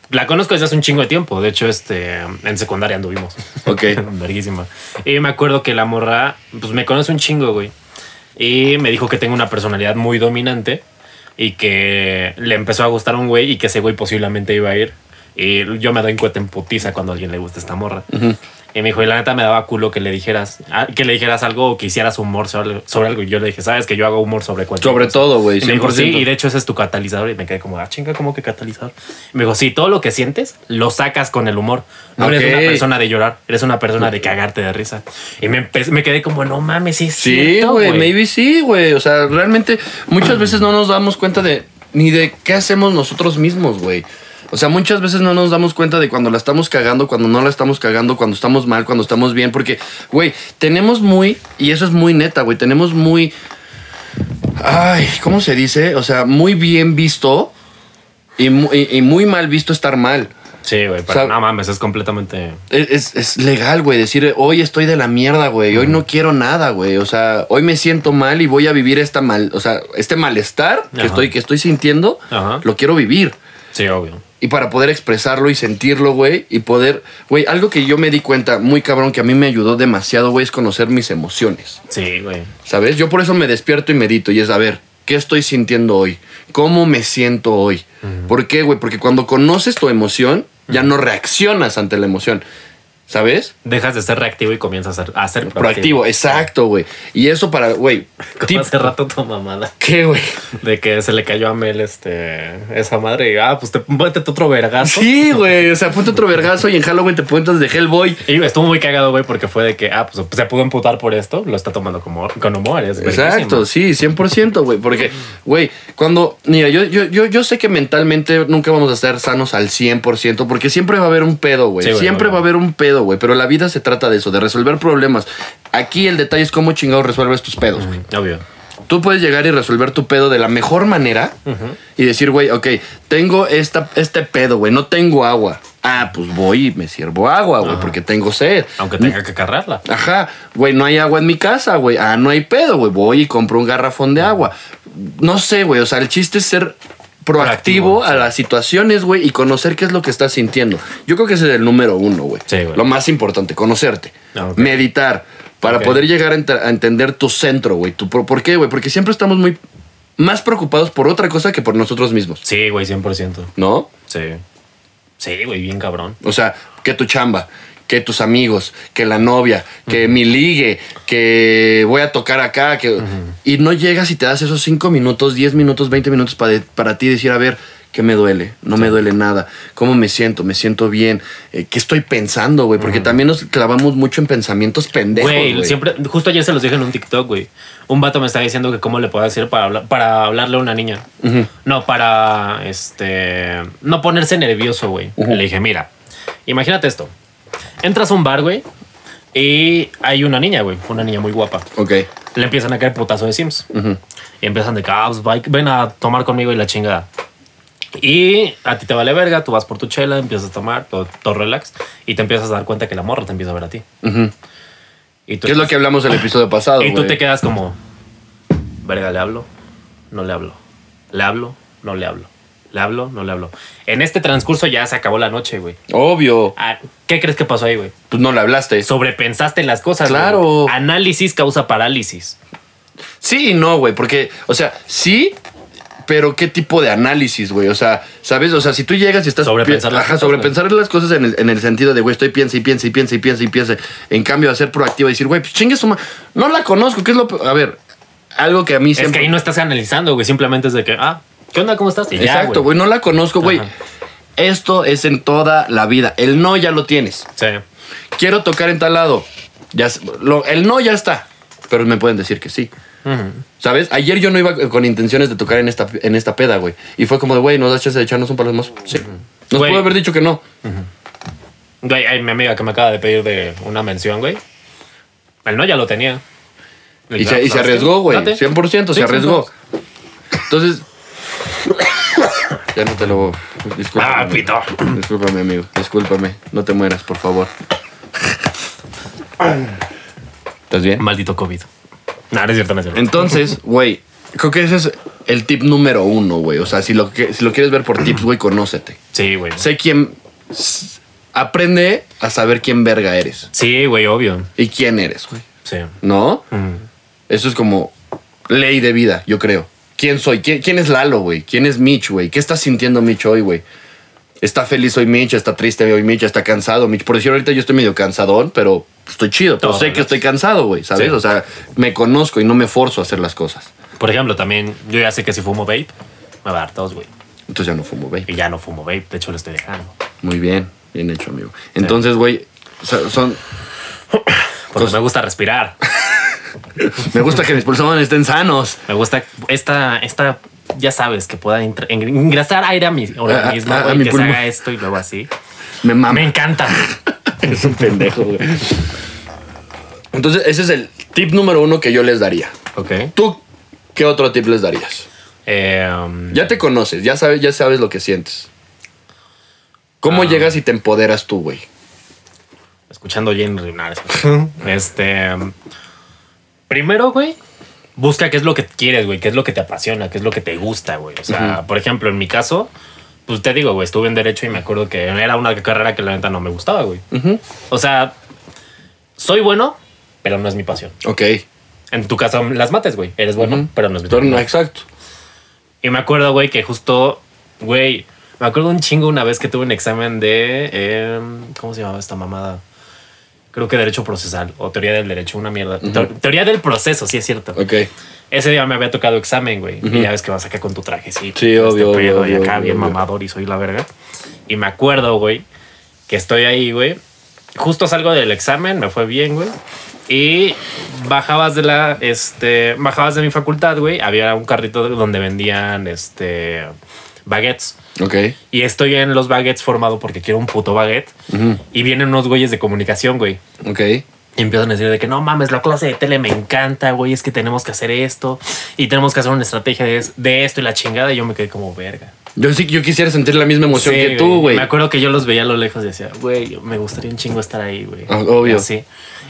La conozco desde hace un chingo de tiempo. De hecho, este, en secundaria anduvimos. Ok. Verguísima. Y me acuerdo que la morra, pues me conoce un chingo, güey. Y me dijo que tengo una personalidad muy dominante y que le empezó a gustar un güey y que ese güey posiblemente iba a ir. Y yo me doy cuenta en putiza cuando a alguien le gusta esta morra. Y me dijo, y la neta me daba culo que le dijeras, ah, que le dijeras algo o que hicieras humor sobre, sobre algo. Y yo le dije, sabes que yo hago humor sobre cualquier Sobre cosa?" todo, güey, Y me dijo, 100%. sí, y de hecho ese es tu catalizador. Y me quedé como, ah, chinga, ¿cómo que catalizador? Y me dijo, sí, todo lo que sientes lo sacas con el humor. No eres una persona de llorar, eres una persona de cagarte de risa. Y me, me quedé como, no mames, sí es Sí, güey, maybe sí, güey. O sea, realmente muchas veces no nos damos cuenta de ni de qué hacemos nosotros mismos, güey. O sea, muchas veces no nos damos cuenta de cuando la estamos cagando, cuando no la estamos cagando, cuando estamos mal, cuando estamos bien, porque, güey, tenemos muy, y eso es muy neta, güey, tenemos muy, ay, ¿cómo se dice? O sea, muy bien visto y mu- y- y muy mal visto estar mal. Sí, güey, pero O sea, no mames, es completamente... Es, es- legal, güey, decir, hoy estoy de la mierda, güey, hoy no quiero nada, güey, o sea, hoy me siento mal y voy a vivir esta mal, o sea, este malestar que estoy, que estoy sintiendo, Ajá. lo quiero vivir. Sí, obvio. Y para poder expresarlo y sentirlo, güey, y poder, güey, algo que yo me di cuenta muy cabrón que a mí me ayudó demasiado, güey, es conocer mis emociones. Sí, güey. ¿Sabes? Yo por eso me despierto y medito y es a ver, ¿qué estoy sintiendo hoy? ¿Cómo me siento hoy? ¿Por qué, güey? Porque cuando conoces tu emoción, ya no reaccionas ante la emoción. ¿Sabes? Dejas de ser reactivo y comienzas a ser, a ser Proactivo, exacto, güey. Y eso para, güey. Hace rato tu mamada. ¿Qué, güey? De que se le cayó a Mel este, esa madre y ah, pues te ponte otro vergazo. Sí, güey. O sea, ponte otro vergazo y en Halloween te cuentas de Hellboy. Y estuvo muy cagado, güey, porque fue de que, ah, pues se pudo emputar por esto, lo está tomando como, con humor. Es Exacto, sí, 100%, güey. Porque, güey, cuando. Mira, yo, yo, yo, yo sé que mentalmente nunca vamos a estar sanos al 100%, porque siempre va a haber un pedo, güey. Sí, siempre va a haber un pedo, güey. Pero la vida se trata de eso, de resolver problemas. Aquí el detalle es cómo chingados resuelves tus pedos, güey. Obvio. Tú puedes llegar y resolver tu pedo de la mejor manera y decir, güey, ok, tengo esta, este pedo, güey, no tengo agua. Ah, pues voy y me sirvo agua, güey, porque tengo sed. Aunque tenga que cargarla. Ajá, güey, no hay agua en mi casa, güey. Ah, no hay pedo, güey. Voy y compro un garrafón de agua. No sé, güey. O sea, el chiste es ser proactivo, Proactivo, a las situaciones, güey, y conocer qué es lo que estás sintiendo. Yo creo que ese es el número uno, güey. Sí, güey. Lo más importante, conocerte. Ah. Meditar. Para poder llegar a, ent- a entender tu centro, güey. ¿Por qué, güey? Porque siempre estamos muy más preocupados por otra cosa que por nosotros mismos, Sí, güey, 100%. ¿no? Sí. Sí, güey, bien cabrón. O sea, que tu chamba, que tus amigos, que la novia, que mi ligue, que voy a tocar acá, que... Y no llegas y te das esos 5 minutos, 10 minutos, 20 minutos para, para ti decir, a ver, ¿qué me duele? No me duele nada. ¿Cómo me siento? ¿Me siento bien? Eh, ¿Qué estoy pensando, güey? Porque también nos clavamos mucho en pensamientos pendejos, Güey, siempre, justo ayer se los dije en un TikTok, güey. Un vato me está diciendo que cómo le puedo decir para, hablar, para hablarle a una niña. No, para, este, no ponerse nervioso, güey. Le dije, mira, imagínate esto. Entras a un bar, güey, y hay una niña, güey, una niña muy guapa. Ok. Le empiezan a caer putazo de Sims. Y empiezan de que, ah, pues, va- ven a tomar conmigo y la chingada. Y a ti te vale verga, tú vas por tu chela, empiezas a tomar, todo, todo relax, y te empiezas a dar cuenta que la morra te empieza a ver a ti. Y tú, ¿Qué es lo que hablamos el episodio pasado, y tú te quedas como, verga, ¿le hablo? No le hablo. ¿Le hablo? No le hablo. ¿Le hablo? No le hablo. En este transcurso ya se acabó la noche, güey. Obvio. Ah, ¿Qué crees que pasó ahí, güey? Pues no le hablaste. Sobrepensaste las cosas. Claro. güey. Análisis causa parálisis. Sí y no, güey, porque, o sea, sí, pero ¿qué tipo de análisis, güey? O sea, ¿sabes? O sea, si tú llegas y estás... Sobrepensar las Ajá, cosas, sobrepensar las cosas en el, en el sentido de, güey, estoy piensa y piensa y piensa y piensa y piensa. En cambio, hacer proactivo y decir, güey, pues chingue su ma- No la conozco, ¿qué es lo... A ver, algo que a mí Es siempre... que ahí no estás analizando, güey. Simplemente es de que, ah, ¿qué onda? ¿Cómo estás? Y Exacto, güey, no la conozco, güey. Esto es en toda la vida. El no ya lo tienes. Sí. Quiero tocar en tal lado. Ya, lo- el no ya está. Pero me pueden decir que sí. ¿Sabes? Ayer yo no iba con intenciones de tocar en esta, en esta peda, güey. Y fue como de, güey, ¿nos das chance de echarnos un par de más? Sí. Nos Güey. pudo haber dicho que no. Güey, hay mi amiga que me acaba de pedir de una mención, güey. El no ya lo tenía. Y se, y se arriesgó, güey. Date. 100% se arriesgó. Entonces... ya no te lo... Discúlpame. Ah, pito. Discúlpame, amigo. Discúlpame. No te mueras, por favor. ¿Estás bien? Maldito COVID. No, no es cierto, no es cierto. Entonces, güey, creo que ese es el tip número uno, güey. O sea, si lo, que, si lo quieres ver por tips, güey, conócete. Sí, güey. Sé quién... Aprende a saber quién verga eres. Sí, güey, obvio. Y quién eres, güey. Sí. ¿No? Eso es como ley de vida, yo creo. ¿Quién soy? ¿Quién, quién es Lalo, güey? ¿Quién es Mitch, güey? ¿Qué está sintiendo Mitch hoy, güey? Está feliz hoy Mitch, está triste hoy Mitch, está cansado Mitch. Por decir ahorita yo estoy medio cansadón, pero estoy chido. Pero sé que estoy cansado, güey, ¿sabes? Sí. O sea, me conozco y no me forzo a hacer las cosas. Por ejemplo, también yo ya sé que si fumo vape, me va a dar tos, güey. Entonces ya no fumo, güey. Y ya no fumo vape, de hecho lo estoy dejando. Muy bien, bien hecho, amigo. Entonces, güey, son... Porque me gusta respirar. Me gusta que mis pulmones estén sanos. Me gusta esta, esta, ya sabes, que pueda ingresar aire a mi organismo, a- mi que pulmón. se haga esto y luego así. Me mama. Me encanta. Es un pendejo, güey. Entonces, ese es el tip número uno que yo les daría. Ok. ¿Tú qué otro tip les darías? Eh, um, Ya te conoces, ya sabes, ya sabes lo que sientes. ¿Cómo Ah. llegas y te empoderas tú, güey? escuchando Jane Rinares. este. Primero, güey, busca qué es lo que quieres, güey, qué es lo que te apasiona, qué es lo que te gusta, güey. O sea, por ejemplo, en mi caso, pues te digo, güey, estuve en Derecho y me acuerdo que era una carrera que la neta no me gustaba, güey. O sea, soy bueno, pero no es mi pasión. Ok. En tu caso, las mates, güey. Eres bueno, pero no es mi pasión. no, exacto. Y me acuerdo, güey, que justo, güey, me acuerdo un chingo una vez que tuve un examen de. eh, ¿Cómo se llamaba esta mamada? Creo que Derecho Procesal o Teoría del Derecho, una mierda. Teo- Teoría del Proceso, sí es cierto. Ok. Ese día me había tocado examen, güey. Y ya ves que vas acá con tu trajecito. Sí, este obvio, pedo, obvio, Y acá obvio, bien obvio. mamador y soy la verga. Y me acuerdo, güey, que estoy ahí, güey. Justo salgo del examen, me fue bien, güey. Y bajabas de la, este, bajabas de mi facultad, güey. Había un carrito donde vendían, este, baguettes. Ok. Y estoy en los baguettes formado porque quiero un puto baguette. Y vienen unos güeyes de comunicación, güey. Ok. Y empiezan a decir de que no mames, la clase de tele me encanta, güey, es que tenemos que hacer esto y tenemos que hacer una estrategia de, de esto y la chingada. Y yo me quedé como verga. Yo sí, yo quisiera sentir la misma emoción Sí, que tú, güey. Me acuerdo que yo los veía a lo lejos y decía, güey, me gustaría un chingo estar ahí, güey. Ah, obvio. Y así.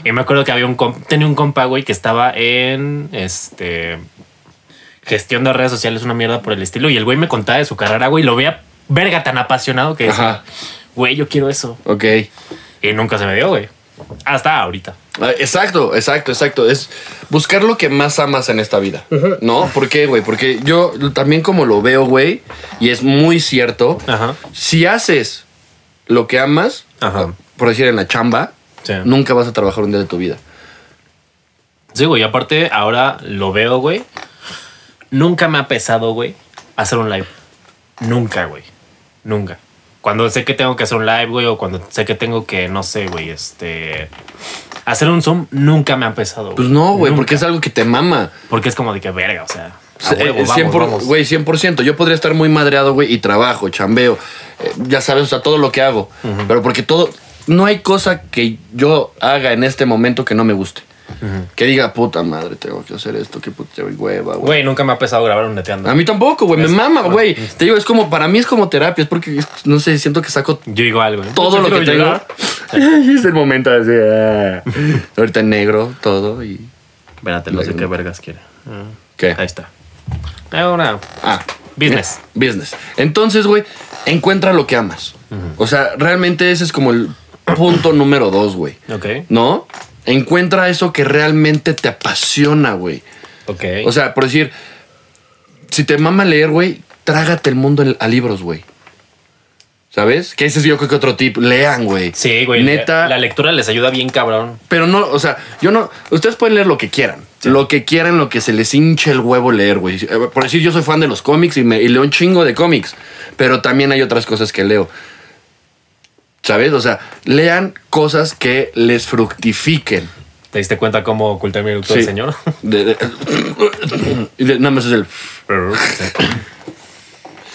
Y me acuerdo que había un comp- tenía un compa, güey, que estaba en este gestión de redes sociales, una mierda por el estilo. Y el güey me contaba de su carrera, güey, y lo veía verga tan apasionado que decía, Ajá. güey, yo quiero eso. Ok. Y nunca se me dio, güey. Hasta ahorita. Ah, Exacto, exacto, exacto. Es buscar lo que más amas en esta vida. ¿No? ¿Por qué, güey? Porque yo también como lo veo, güey, y es muy cierto, Ajá. si haces lo que amas, Ajá. por decir en la chamba, Sí. nunca vas a trabajar un día de tu vida. Sí, güey. Aparte, ahora lo veo, güey. Nunca me ha pesado, güey, hacer un live. Nunca, güey. Nunca. Cuando sé que tengo que hacer un live, güey, o cuando sé que tengo que, no sé, güey, este. Hacer un Zoom, nunca me ha pesado. güey. Pues no, güey, Nunca. porque es algo que te mama. Porque es como de que verga, o sea. Eh, huevo, 100 por- vamos, vamos. Güey, 100%. Yo podría estar muy madreado, güey, y trabajo, chambeo. eh, ya sabes, o sea, todo lo que hago. Pero porque todo. No hay cosa que yo haga en este momento que no me guste. Que diga, puta madre, tengo que hacer esto, que puta güey, hueva, güey. Güey, nunca me ha pesado grabar un neteando. A mí tampoco, güey, me mama, güey. Te digo, es como, para mí es como terapia, es porque, no sé, siento que saco Yo digo algo, ¿eh? todo lo que tengo. es el momento así. ah. Ahorita en negro, todo y. Espérate, no sé qué vergas quiere. Ah, ¿Qué? Ahí está. Una. Ah. Business. Business. Entonces, güey, encuentra lo que amas. O sea, realmente ese es como el punto número dos, güey. Ok. ¿No? Encuentra eso que realmente te apasiona, güey. Ok. O sea, por decir, si te mama leer, güey, trágate el mundo a libros, güey. ¿Sabes? Que ese es yo creo que otro tip. Lean, güey. sí, güey. Neta. La lectura les ayuda bien, cabrón. Pero no, o sea, yo no. Ustedes pueden leer lo que quieran. Lo que quieran, lo que se les hinche el huevo leer, güey. Eh, Por decir, yo soy fan de los cómics y, me, y leo un chingo de cómics. Pero también hay otras cosas que leo. ¿Sabes? O sea, lean cosas que les fructifiquen. ¿Te diste cuenta cómo oculté mi eructo Sí. el señor? De- de- de- nada más es el.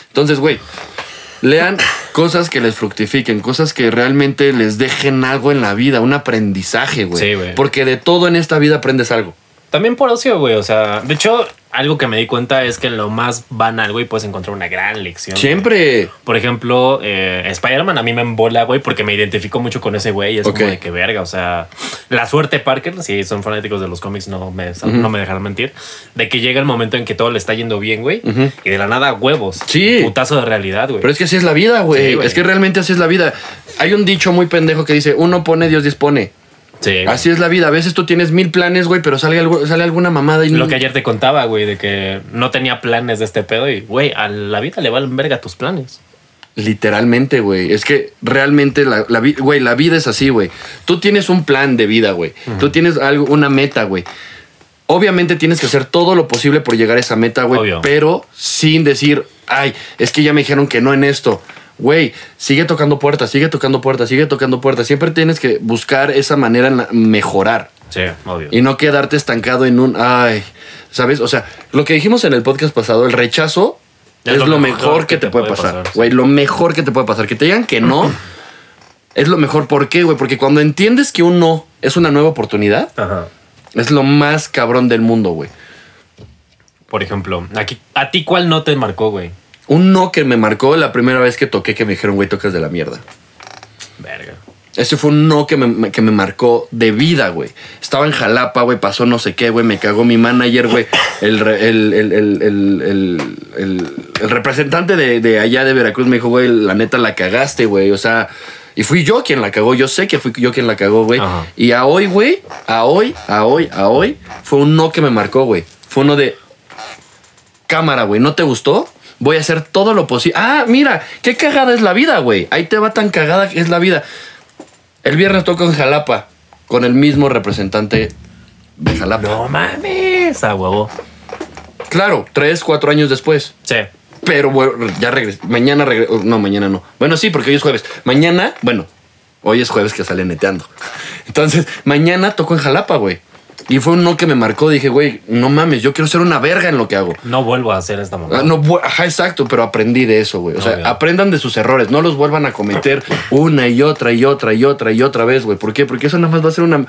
Entonces, güey, lean cosas que les fructifiquen, cosas que realmente les dejen algo en la vida, un aprendizaje, güey. Sí, güey. Porque de todo en esta vida aprendes algo. También por ocio, güey. O sea, de hecho, algo que me di cuenta es que en lo más banal, güey, puedes encontrar una gran lección. Siempre. Por ejemplo, eh, Spider-Man a mí me embola, güey, porque me identifico mucho con ese güey. Es Ok. como de que verga. O sea, la suerte Parker, si son fanáticos de los cómics, no me, no me dejarán mentir, de que llega el momento en que todo le está yendo bien, güey, y de la nada huevos. Sí. Putazo de realidad, güey. Pero es que así es la vida, güey. Sí, güey. es que realmente así es la vida. Hay un dicho muy pendejo que dice, uno pone, Dios dispone. Sí. Así es la vida. A veces tú tienes mil planes, güey, pero sale, algo, sale alguna mamada y Lo que ayer te contaba, güey, de que no tenía planes de este pedo y, güey, a la vida le valen verga tus planes. Literalmente, güey. Es que realmente la, güey, la vida es así, güey. Tú tienes un plan de vida, güey. Tú tienes algo, una meta, güey. Obviamente tienes que hacer todo lo posible por llegar a esa meta, güey. Pero sin decir, ay, es que ya me dijeron que no en esto. Güey, sigue tocando puertas, sigue tocando puertas, sigue tocando puertas. Siempre tienes que buscar esa manera en la- mejorar. Sí, obvio. Y no quedarte estancado en un, ay, ¿sabes? O sea, lo que dijimos en el podcast pasado, el rechazo es, lo mejor, que, te puede pasar. sí. Güey, lo mejor que te puede pasar. Que te digan que no es lo mejor. ¿Por qué, güey? Porque cuando entiendes que un no es una nueva oportunidad, Ajá. es lo más cabrón del mundo, güey. Por ejemplo, aquí, ¿a ti cuál no te marcó, güey? Un no que me marcó la primera vez que toqué que me dijeron, güey, tocas de la mierda. Verga. Ese fue un no que me, que me marcó de vida, güey. Estaba en Jalapa, güey, pasó no sé qué, güey, me cagó mi manager, güey. El, el, el, el, representante de, de allá de Veracruz me dijo, güey, la neta la cagaste, güey. O sea, y fui yo quien la cagó. Yo sé que fui yo quien la cagó, güey. Y a hoy, güey, a hoy, a hoy, a hoy, fue un no que me marcó, güey. Fue uno de, cámara, güey, ¿no te gustó? Voy a hacer todo lo posible. Ah, mira, qué cagada es la vida, güey. Ahí te va tan cagada que es la vida. El viernes toco en Jalapa con el mismo representante de Jalapa. No mames, a huevo. Claro, tres, cuatro años después. Sí. Pero bueno, ya regresé. Mañana regreso. No, mañana no. Bueno, sí, porque hoy es jueves. Mañana, bueno, hoy es jueves que sale neteando. Entonces, mañana toco en Jalapa, güey. Y fue un no que me marcó. Dije, güey, no mames, yo quiero ser una verga en lo que hago. No vuelvo a hacer esta mamá. Ah, no, ajá, exacto, pero aprendí de eso, güey. O sea, aprendan de sus errores, no los vuelvan a cometer una y otra y otra y otra y otra vez, güey. ¿Por qué? Porque eso nada más va a ser una.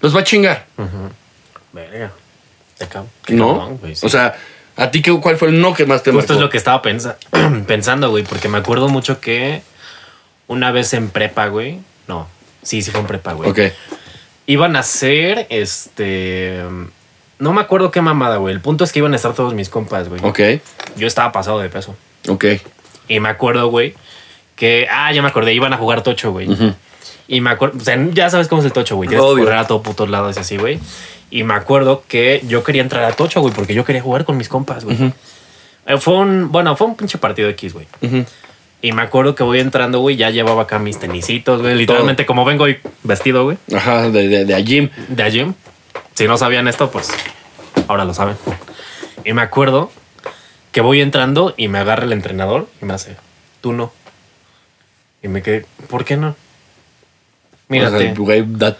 Los va a chingar, Verga. Te cago. Qué ¿no? cabrón, güey, sí. O sea, ¿a ti qué, cuál fue el no que más te Justo marcó? es lo que estaba pensa- pensando, güey, porque me acuerdo mucho que una vez en prepa, güey. No, sí, sí fue en prepa, güey. Ok, Iban a hacer, este... No me acuerdo qué mamada, güey. El punto es que iban a estar todos mis compas, güey. ok, Yo estaba pasado de peso. ok. Y me acuerdo, güey, que... Ah, ya me acordé. Iban a jugar tocho, güey. Ujú. Y me acuerdo... O sea, ya sabes cómo es el tocho, güey. Tienes Obvio. que correr a todo putos lados y así, güey. Y me acuerdo que yo quería entrar a tocho, güey, porque yo quería jugar con mis compas, güey. Eh, Fue un... Bueno, fue un pinche partido X, güey. Ujú. Y me acuerdo que voy entrando, güey, ya llevaba acá mis tenisitos, güey. Literalmente como vengo hoy vestido, güey, Ajá, de, de, de a gym. de a gym. Si no sabían esto, pues ahora lo saben. Y me acuerdo que voy entrando y me agarra el entrenador y me hace, tú no. Y me quedé, ¿por qué no? Mírate. O sea, güey, dat-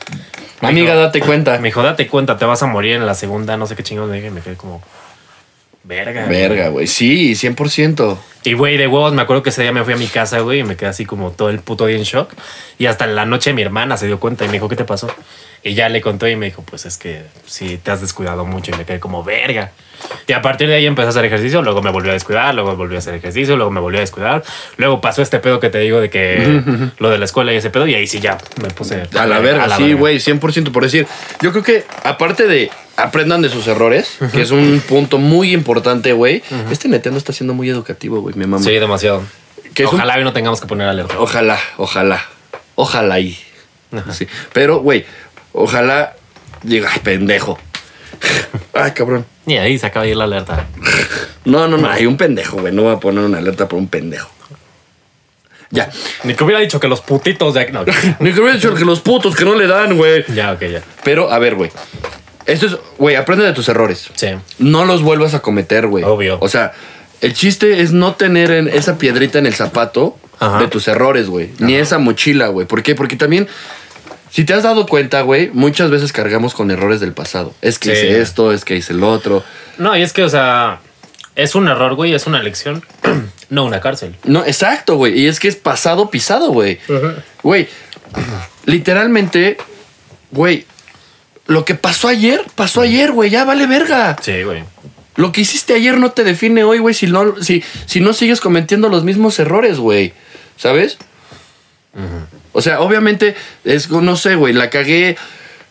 Amiga, date cuenta. me dijo, date cuenta, te vas a morir en la segunda, no sé qué chingados me dije. Me quedé como, verga. güey". Verga, güey. Sí, 100%. Y güey, de huevos, me acuerdo que ese día me fui a mi casa, güey, y me quedé así como todo el puto día en shock. Y hasta la noche mi hermana se dio cuenta y me dijo, ¿qué te pasó? Y ya le contó y me dijo, pues es que sí, te has descuidado mucho. Y me quedé como, verga. Y a partir de ahí empecé a hacer ejercicio, luego me volvió a descuidar, luego volví a hacer ejercicio, luego me volvió a descuidar. Luego pasó este pedo que te digo de que lo de la escuela y ese pedo, y ahí sí ya me puse A la verga, sí, güey, 100% por decir. Yo creo que aparte de aprendan de sus errores, que es un punto muy importante, güey. Este Nintendo está siendo muy educativo, güey, mi mamá. Sí, demasiado. Que es un- Ojalá hoy no tengamos que poner alerta. Ojalá, ojalá. Ojalá y. Sí. Pero, güey, ojalá diga, "Ay, pendejo. Ay, cabrón. Y ahí se acaba de ir la alerta. No, no, no, hay un pendejo, güey. No voy a poner una alerta por un pendejo. Ya. Ni que hubiera dicho que los putitos de aquí. No, Ni que hubiera dicho que los putos que no le dan, güey. ya, ok, ya. Pero, a ver, güey. Esto es, güey, aprende de tus errores. Sí. No los vuelvas a cometer, güey. Obvio. O sea, el chiste es no tener en- esa piedrita en el zapato Ajá. de tus errores, güey. Ni esa mochila, güey. ¿Por qué? Porque también, si te has dado cuenta, güey, muchas veces cargamos con errores del pasado. Es que Sí. hice esto, es que hice el otro. No, y es que, o sea, es un error, güey, es una lección, no una cárcel. No, exacto, güey. Y es que es pasado pisado, güey. Güey, literalmente, güey, lo que pasó ayer, pasó ayer, güey. Ya vale verga. Sí, güey. Lo que hiciste ayer no te define hoy, güey, si no, si, si no sigues cometiendo los mismos errores, güey. ¿Sabes? O sea, obviamente, es, no sé, güey, la cagué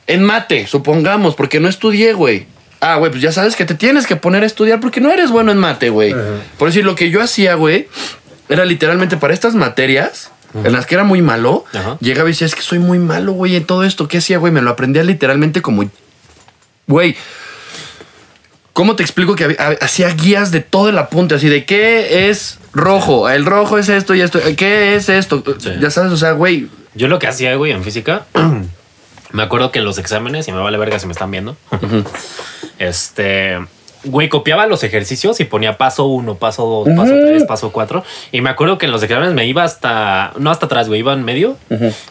en mate, supongamos, porque no estudié, güey. Ah, güey, pues ya sabes que te tienes que poner a estudiar porque no eres bueno en mate, güey. Por decir, lo que yo hacía, güey, era literalmente para estas materias en las que era muy malo, Ajá. llegaba y decía, es que soy muy malo, güey, en todo esto. ¿Qué hacía, güey? Me lo aprendía literalmente como... Güey, ¿Cómo te explico que hacía guías de todo el apunte? Así de qué es rojo, el rojo es esto y esto, qué es esto. Sí. Ya sabes, o sea, güey. Yo lo que hacía, güey, en física, me acuerdo que en los exámenes, y me vale verga si me están viendo, este, güey, copiaba los ejercicios y ponía paso uno, paso dos, paso tres, paso cuatro. Y me acuerdo que en los exámenes me iba hasta, no hasta atrás, güey, iba en medio,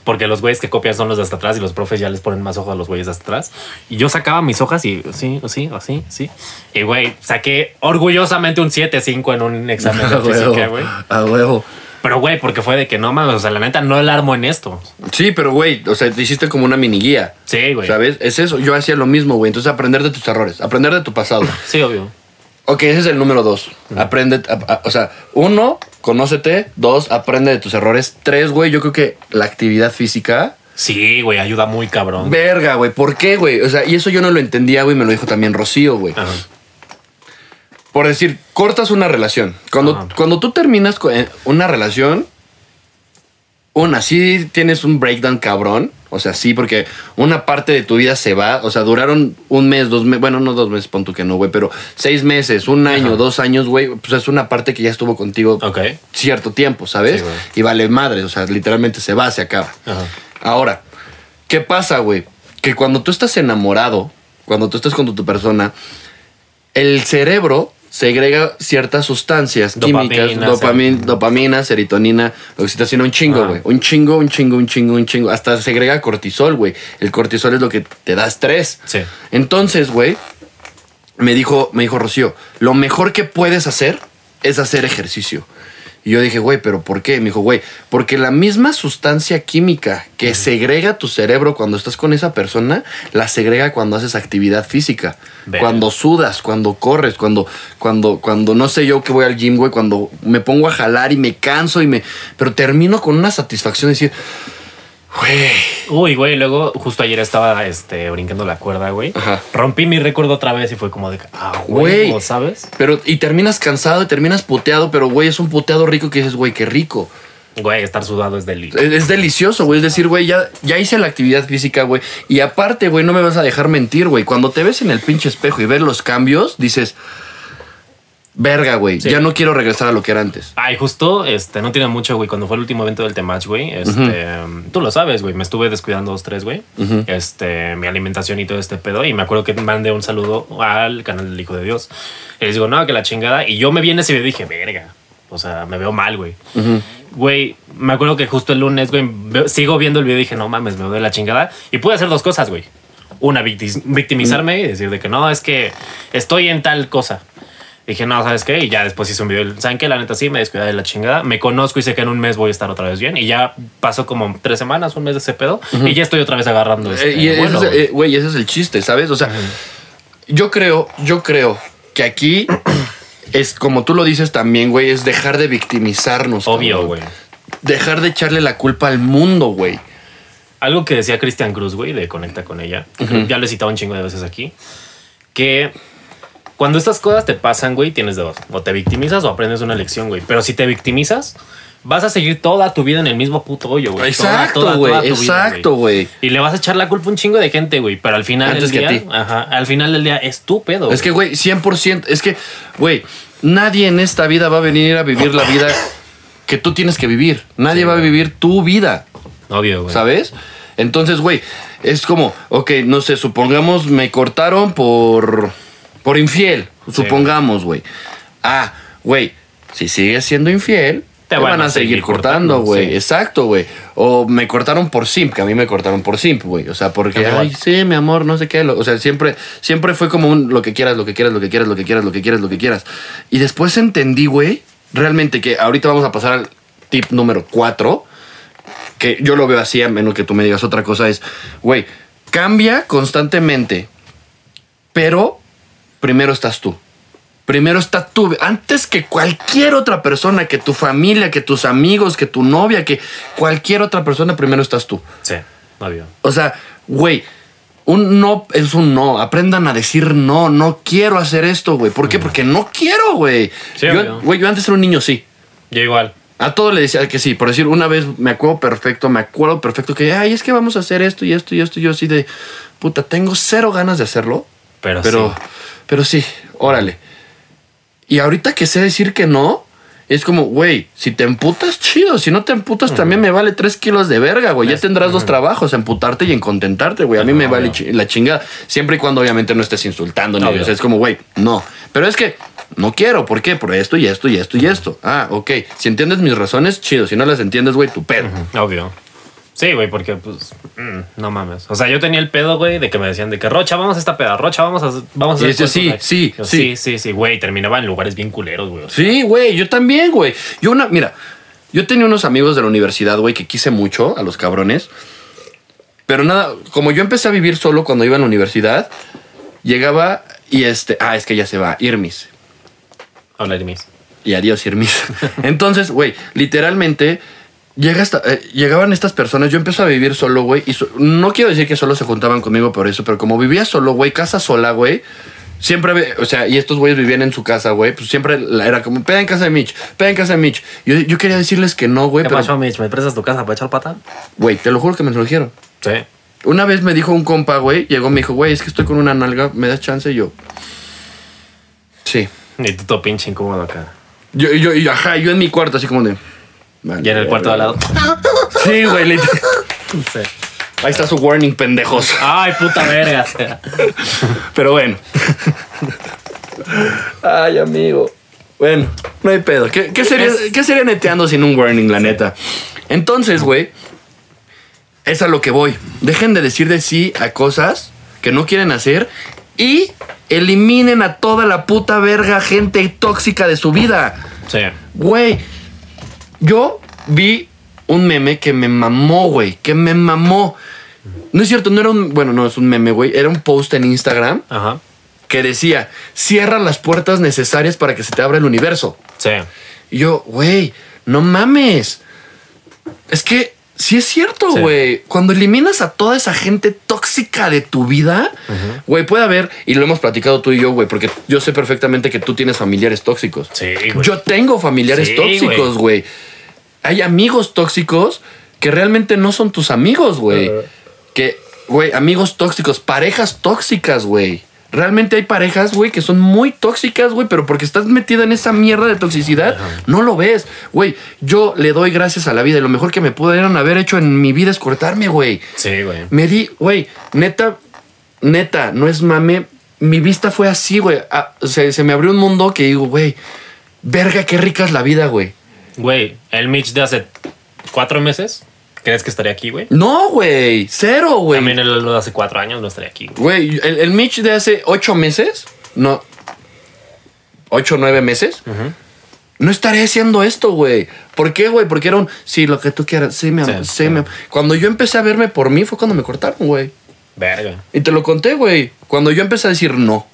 porque los güeyes que copian son los de hasta atrás y los profes ya les ponen más hojas a los güeyes de hasta atrás. Y yo sacaba mis hojas y sí, así, así, sí. Y, güey, saqué orgullosamente un 7-5 en un examen de física, güey. A huevo. Pero, güey, porque fue de que no mames, o sea, la neta no el armo en esto. Sí, pero güey, o sea, te hiciste como una mini guía. Sí, güey. ¿Sabes? Es eso. Yo hacía lo mismo, güey. Entonces, aprender de tus errores, aprender de tu pasado. Sí, obvio. Ok, ese es el número dos. Aprende, a- a- o sea, uno, conócete. Dos, aprende de tus errores. Tres, güey, yo creo que la actividad física. Sí, güey, ayuda muy cabrón. Verga, güey, ¿por qué, güey? O sea, y eso yo no lo entendía, güey, me lo dijo también Rocío, güey. Ajá. Por decir, cortas una relación. Cuando, Ajá. cuando tú terminas eh, una relación, una, sí tienes un breakdown cabrón. O sea, sí, porque una parte de tu vida se va. O sea, duraron un mes, dos meses. Bueno, no dos meses, pon tú que no, güey, pero seis meses, un año, Ajá. dos años, güey. Pues es una parte que ya estuvo contigo cierto tiempo, ¿sabes? Sí, y vale madre. O sea, literalmente se va, se acaba. Ajá. Ahora, ¿qué pasa, güey? Que cuando tú estás enamorado, cuando tú estás con tu persona, el cerebro segrega ciertas sustancias químicas, dopamina, ser- dopamina, serotonina, oxitocina, un chingo, Ah. güey. Un chingo, un chingo, un chingo, un chingo. Hasta segrega cortisol, güey. El cortisol es lo que te da estrés. Sí. Entonces, güey, me dijo, me dijo Rocío, lo mejor que puedes hacer es hacer ejercicio. Y yo dije, güey, ¿pero por qué? Me dijo, güey, porque la misma sustancia química que segrega tu cerebro cuando estás con esa persona, la segrega cuando haces actividad física. Cuando sudas, cuando corres, cuando, cuando, cuando no sé yo que voy al gym, güey, cuando me pongo a jalar y me canso y me. Pero termino con una satisfacción de decir, güey. Uy, güey, luego justo ayer estaba este, brincando la cuerda, güey. Ajá. Rompí mi récord otra vez y fue como de, ah, Güey. güey, ¿sabes? Pero, y terminas cansado y terminas puteado, pero güey, es un puteado rico que dices, güey, qué rico. Güey, estar sudado es delito. Es, es delicioso, güey. Es decir, güey, ya, ya hice la actividad física, güey. Y aparte, güey, no me vas a dejar mentir, güey. Cuando te ves en el pinche espejo y ves los cambios, dices, verga, güey, Sí. ya no quiero regresar a lo que era antes. Ay, justo, este, no tiene mucho, güey. Cuando fue el último evento del Temach, güey, este, tú lo sabes, güey. Me estuve descuidando dos, tres, güey. Este, mi alimentación y todo este pedo. Y me acuerdo que mandé un saludo al canal del Hijo de Dios. Y les digo, no, que la chingada. Y yo me vi en ese video y dije, verga. O sea, me veo mal, güey. Ujú. Güey, me acuerdo que justo el lunes, güey, sigo viendo el video y dije, no mames, me veo de la chingada. Y pude hacer dos cosas, güey. Una, victimizarme y decir de que no, es que estoy en tal cosa. Dije, no, ¿sabes qué? Y ya después hice un video. ¿Saben qué? La neta sí, me descuidé de la chingada. Me conozco y sé que en un mes voy a estar otra vez bien. Y ya pasó como tres semanas, un mes de ese pedo. Y ya estoy otra vez agarrando este Eh, y ese vuelo, es- güey. eh, güey, ese es el chiste, ¿sabes? O sea, yo creo, yo creo que aquí es como tú lo dices también, güey, es dejar de victimizarnos. Obvio, güey. Dejar de echarle la culpa al mundo, güey. Algo que decía Cristian Cruz, güey, de Conecta con ella. Ya lo he citado un chingo de veces aquí. Que cuando estas cosas te pasan, güey, tienes dos. O te victimizas o aprendes una lección, güey. Pero si te victimizas, vas a seguir toda tu vida en el mismo puto hoyo, güey. Exacto, güey. Exacto, güey. Y le vas a echar la culpa a un chingo de gente, güey. Pero al final Antes del que a día, ti. ajá, al final del día es tu pedo. Es que, güey, 100%. Es que, güey, nadie en esta vida va a venir a vivir la vida que tú tienes que vivir. Nadie Sí, va a vivir tu vida, Obvio, güey. ¿sabes? Entonces, güey, es como, ok, no sé, supongamos me cortaron por, por infiel. Supongamos, güey. Ah, güey, si sigues siendo infiel, te, van, a seguir cortando, cortando, güey. sí. Exacto, güey. O me cortaron por simp, que a mí me cortaron por simp, güey. O sea, porque, ay, sí, mi amor, no sé qué. o sea, siempre, siempre fue como un lo que quieras, lo que quieras, lo que quieras, lo que quieras, lo que quieras, lo que quieras. Y después entendí, güey, realmente que ahorita vamos a pasar al tip número 4, que yo lo veo así, a menos que tú me digas otra cosa, es, güey, cambia constantemente, pero primero estás tú. Primero está tú, antes que cualquier otra persona, que tu familia, que tus amigos, que tu novia, que cualquier otra persona, primero estás tú. Sí, obvio. O sea, güey, un no es un no. Aprendan a decir no, no quiero hacer esto, güey. ¿Por qué? Porque no quiero, güey. Sí, yo, güey, yo antes era un niño, sí. Yo igual. A todo le decía que sí. Por decir, una vez me acuerdo perfecto, me acuerdo perfecto que, ay, es que vamos a hacer esto y esto y esto. Y yo así de, puta, tengo cero ganas de hacerlo. Pero, Pero, sí. pero sí, órale. Y ahorita que sé decir que no, es como, güey, si te emputas, chido. Si no te emputas, también me vale tres kilos de verga, güey. Ya tendrás dos trabajos, emputarte y en contentarte, güey. A mí me vale la chingada. Siempre y cuando, obviamente, no estés insultando ni Obvio. o sea, Es como, güey, no. Pero es que no quiero. ¿Por qué? Por esto y esto y esto y esto. Ah, ok. Si entiendes mis razones, chido. Si no las entiendes, güey, tu pedo. Obvio. Sí, güey, porque pues mm, no mames. O sea, yo tenía el pedo, güey, de que me decían de que Rocha, vamos a esta peda, Rocha, vamos a vamos a Y hacer sí, cosas". sí, Yo, sí. sí, sí, sí, güey, terminaba en lugares bien culeros, güey. o sea, Sí, güey, yo también, güey. Yo una, mira, yo tenía unos amigos de la universidad, güey, que quise mucho a los cabrones. Pero nada, como yo empecé a vivir solo cuando iba a la universidad, llegaba y este, ah, es que ya se va, Irmis. Hola, Irmis. y adiós Irmis. Entonces, güey, literalmente llega hasta, eh, llegaban estas personas, yo empiezo a vivir solo, güey, y so- no quiero decir que solo se juntaban conmigo por eso, pero como vivía solo, güey, casa sola, güey, siempre, o sea, y estos güeyes vivían en su casa, güey, pues siempre era como, peda en casa de Mitch, peda en casa de Mitch. Yo, yo quería decirles que no, güey, ¿Qué pero, pasó, Mitch? ¿Me prestas tu casa para echar pata? güey, te lo juro que me lo dijeron. Sí. Una vez me dijo un compa, güey, llegó, me dijo, güey, es que estoy con una nalga, ¿me das chance? Y yo, sí. Y tú todo pinche incómodo acá. Yo, yo, yo, ajá, yo en mi cuarto, así como de... vale, Y en el cuarto de al lado. Sí, güey, Sí. Ahí está su warning, pendejos. Ay, puta verga. Pero bueno. Ay, amigo. Bueno, no hay pedo. ¿Qué, qué sería, ¿Qué sería neteando sin un warning, la neta? Entonces, güey, es a lo que voy. Dejen de decir de sí a cosas que no quieren hacer y eliminen a toda la puta verga gente tóxica de su vida. Sí. Güey, yo vi un meme que me mamó, güey, que me mamó. No es cierto, no era un, bueno, no es un meme, güey, era un post en Instagram Ajá. que decía, cierra las puertas necesarias para que se te abra el universo. Sí. Y yo, güey, no mames. Es que sí es cierto, Sí. güey. Cuando eliminas a toda esa gente tóxica de tu vida, güey, puede haber, y lo hemos platicado tú y yo, güey, porque yo sé perfectamente que tú tienes familiares tóxicos. Sí, güey. Yo tengo familiares Sí, tóxicos, güey. Hay amigos tóxicos que realmente no son tus amigos, güey. Que, güey, amigos tóxicos, parejas tóxicas, güey. Realmente hay parejas, güey, que son muy tóxicas, güey, pero porque estás metida en esa mierda de toxicidad, no lo ves. Güey, yo le doy gracias a la vida y lo mejor que me pudieron haber hecho en mi vida es cortarme, güey. Sí, güey. Me di, güey, neta, neta, no es mame. Mi vista fue así, güey. Ah, se, se me abrió un mundo que digo, güey, verga, qué rica es la vida, güey. Güey, el Mitch de hace cuatro meses, ¿crees que estaría aquí, güey? No, güey, cero, güey. También el de hace cuatro años no estaría aquí, güey. Güey, el, el Mitch de hace ocho meses, no, ocho, nueve meses, no estaré haciendo esto, güey. ¿Por qué, güey? Porque era un, sí, lo que tú quieras, sí, mi amor, Sí, sí, sí. mi. Cuando yo empecé a verme por mí fue cuando me cortaron, güey. Verga. Y te lo conté, güey. Cuando yo empecé a decir no,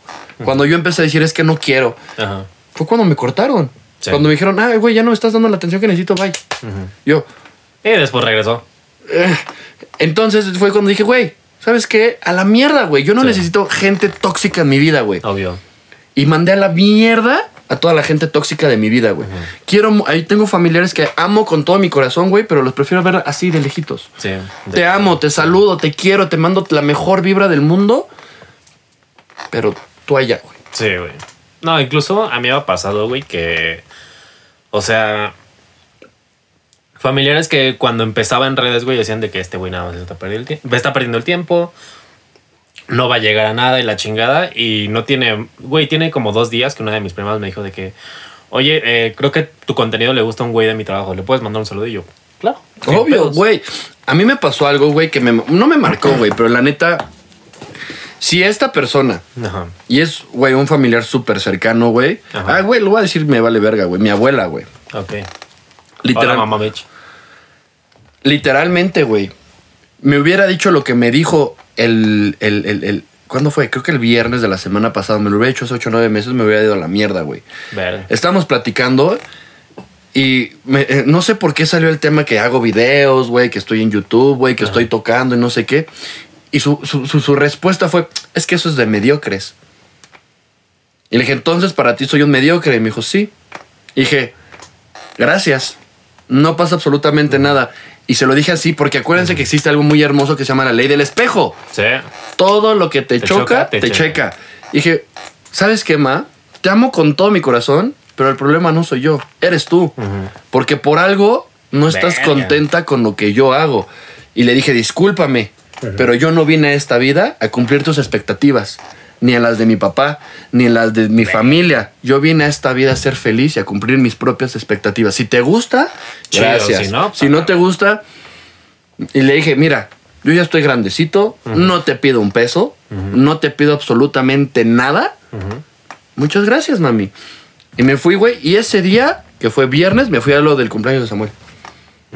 cuando yo empecé a decir es que no quiero, Ajá. fue cuando me cortaron. Sí. Cuando me dijeron, ah, güey, ya no me estás dando la atención que necesito, bye. Yo, Y después regresó. eh. entonces fue cuando dije, güey, ¿sabes qué? A la mierda, güey. Yo no Sí. necesito gente tóxica en mi vida, güey. Obvio. Y mandé a la mierda a toda la gente tóxica de mi vida, güey. Quiero, ahí tengo familiares que amo con todo mi corazón, güey, pero los prefiero ver así de lejitos. Sí. Te amo, te saludo, te quiero, te mando la mejor vibra del mundo, pero tú allá, güey. Sí, güey. No, incluso a mí me ha pasado, güey, que. O sea. Familiares que cuando empezaba en redes, güey, decían de que este güey nada más está perdiendo el tiempo. Está perdiendo el tiempo. No va a llegar a nada y la chingada. Y no tiene. Güey, tiene como dos días que una de mis primas me dijo de que. Oye, eh, creo que tu contenido le gusta a un güey de mi trabajo. ¿Le puedes mandar un saludo? Y yo, claro. Obvio, güey. A mí me pasó algo, güey, que me, no me marcó, güey, pero la neta, si esta persona, Ajá. y es, güey, un familiar súper cercano, güey, Ajá. ah, güey, lo voy a decir, me vale verga, güey, mi abuela, güey. Ok. Literal, Hola, mamá, bitch. Literalmente, güey. Me hubiera dicho lo que me dijo el, el, el, el- ¿Cuándo fue? Creo que el viernes de la semana pasada. Me lo hubiera hecho hace 8 o 9 meses, me hubiera ido a la mierda, güey. Verga. Estábamos platicando y me- eh, no sé por qué salió el tema que hago videos, güey, que estoy en YouTube, güey, que estoy tocando y no sé qué. Y su, su, su- su respuesta fue, es que eso es de mediocres. Y le dije, entonces para ti soy un mediocre. Y me dijo, sí. Y dije, gracias. No pasa absolutamente nada. Y se lo dije así porque acuérdense que existe algo muy hermoso que se llama la ley del espejo. Sí. Todo lo que te, Te choca, choca, te, te checa. Y dije, ¿sabes qué, Ma? Te amo con todo mi corazón, pero el problema no soy yo, eres tú. Porque por algo no estás contenta con lo que yo hago. Y le dije, discúlpame, pero yo no vine a esta vida a cumplir tus expectativas. Ni a las de mi papá, ni a las de mi familia. Yo vine a esta vida a ser feliz y a cumplir mis propias expectativas. Si te gusta, Chido, gracias. si no, pues, si no te gusta, y le dije, mira, yo ya estoy grandecito, no te pido un peso, no te pido absolutamente nada. Muchas gracias, mami. Y me fui, güey, y ese día, que fue viernes, me fui a lo del cumpleaños de Samuel.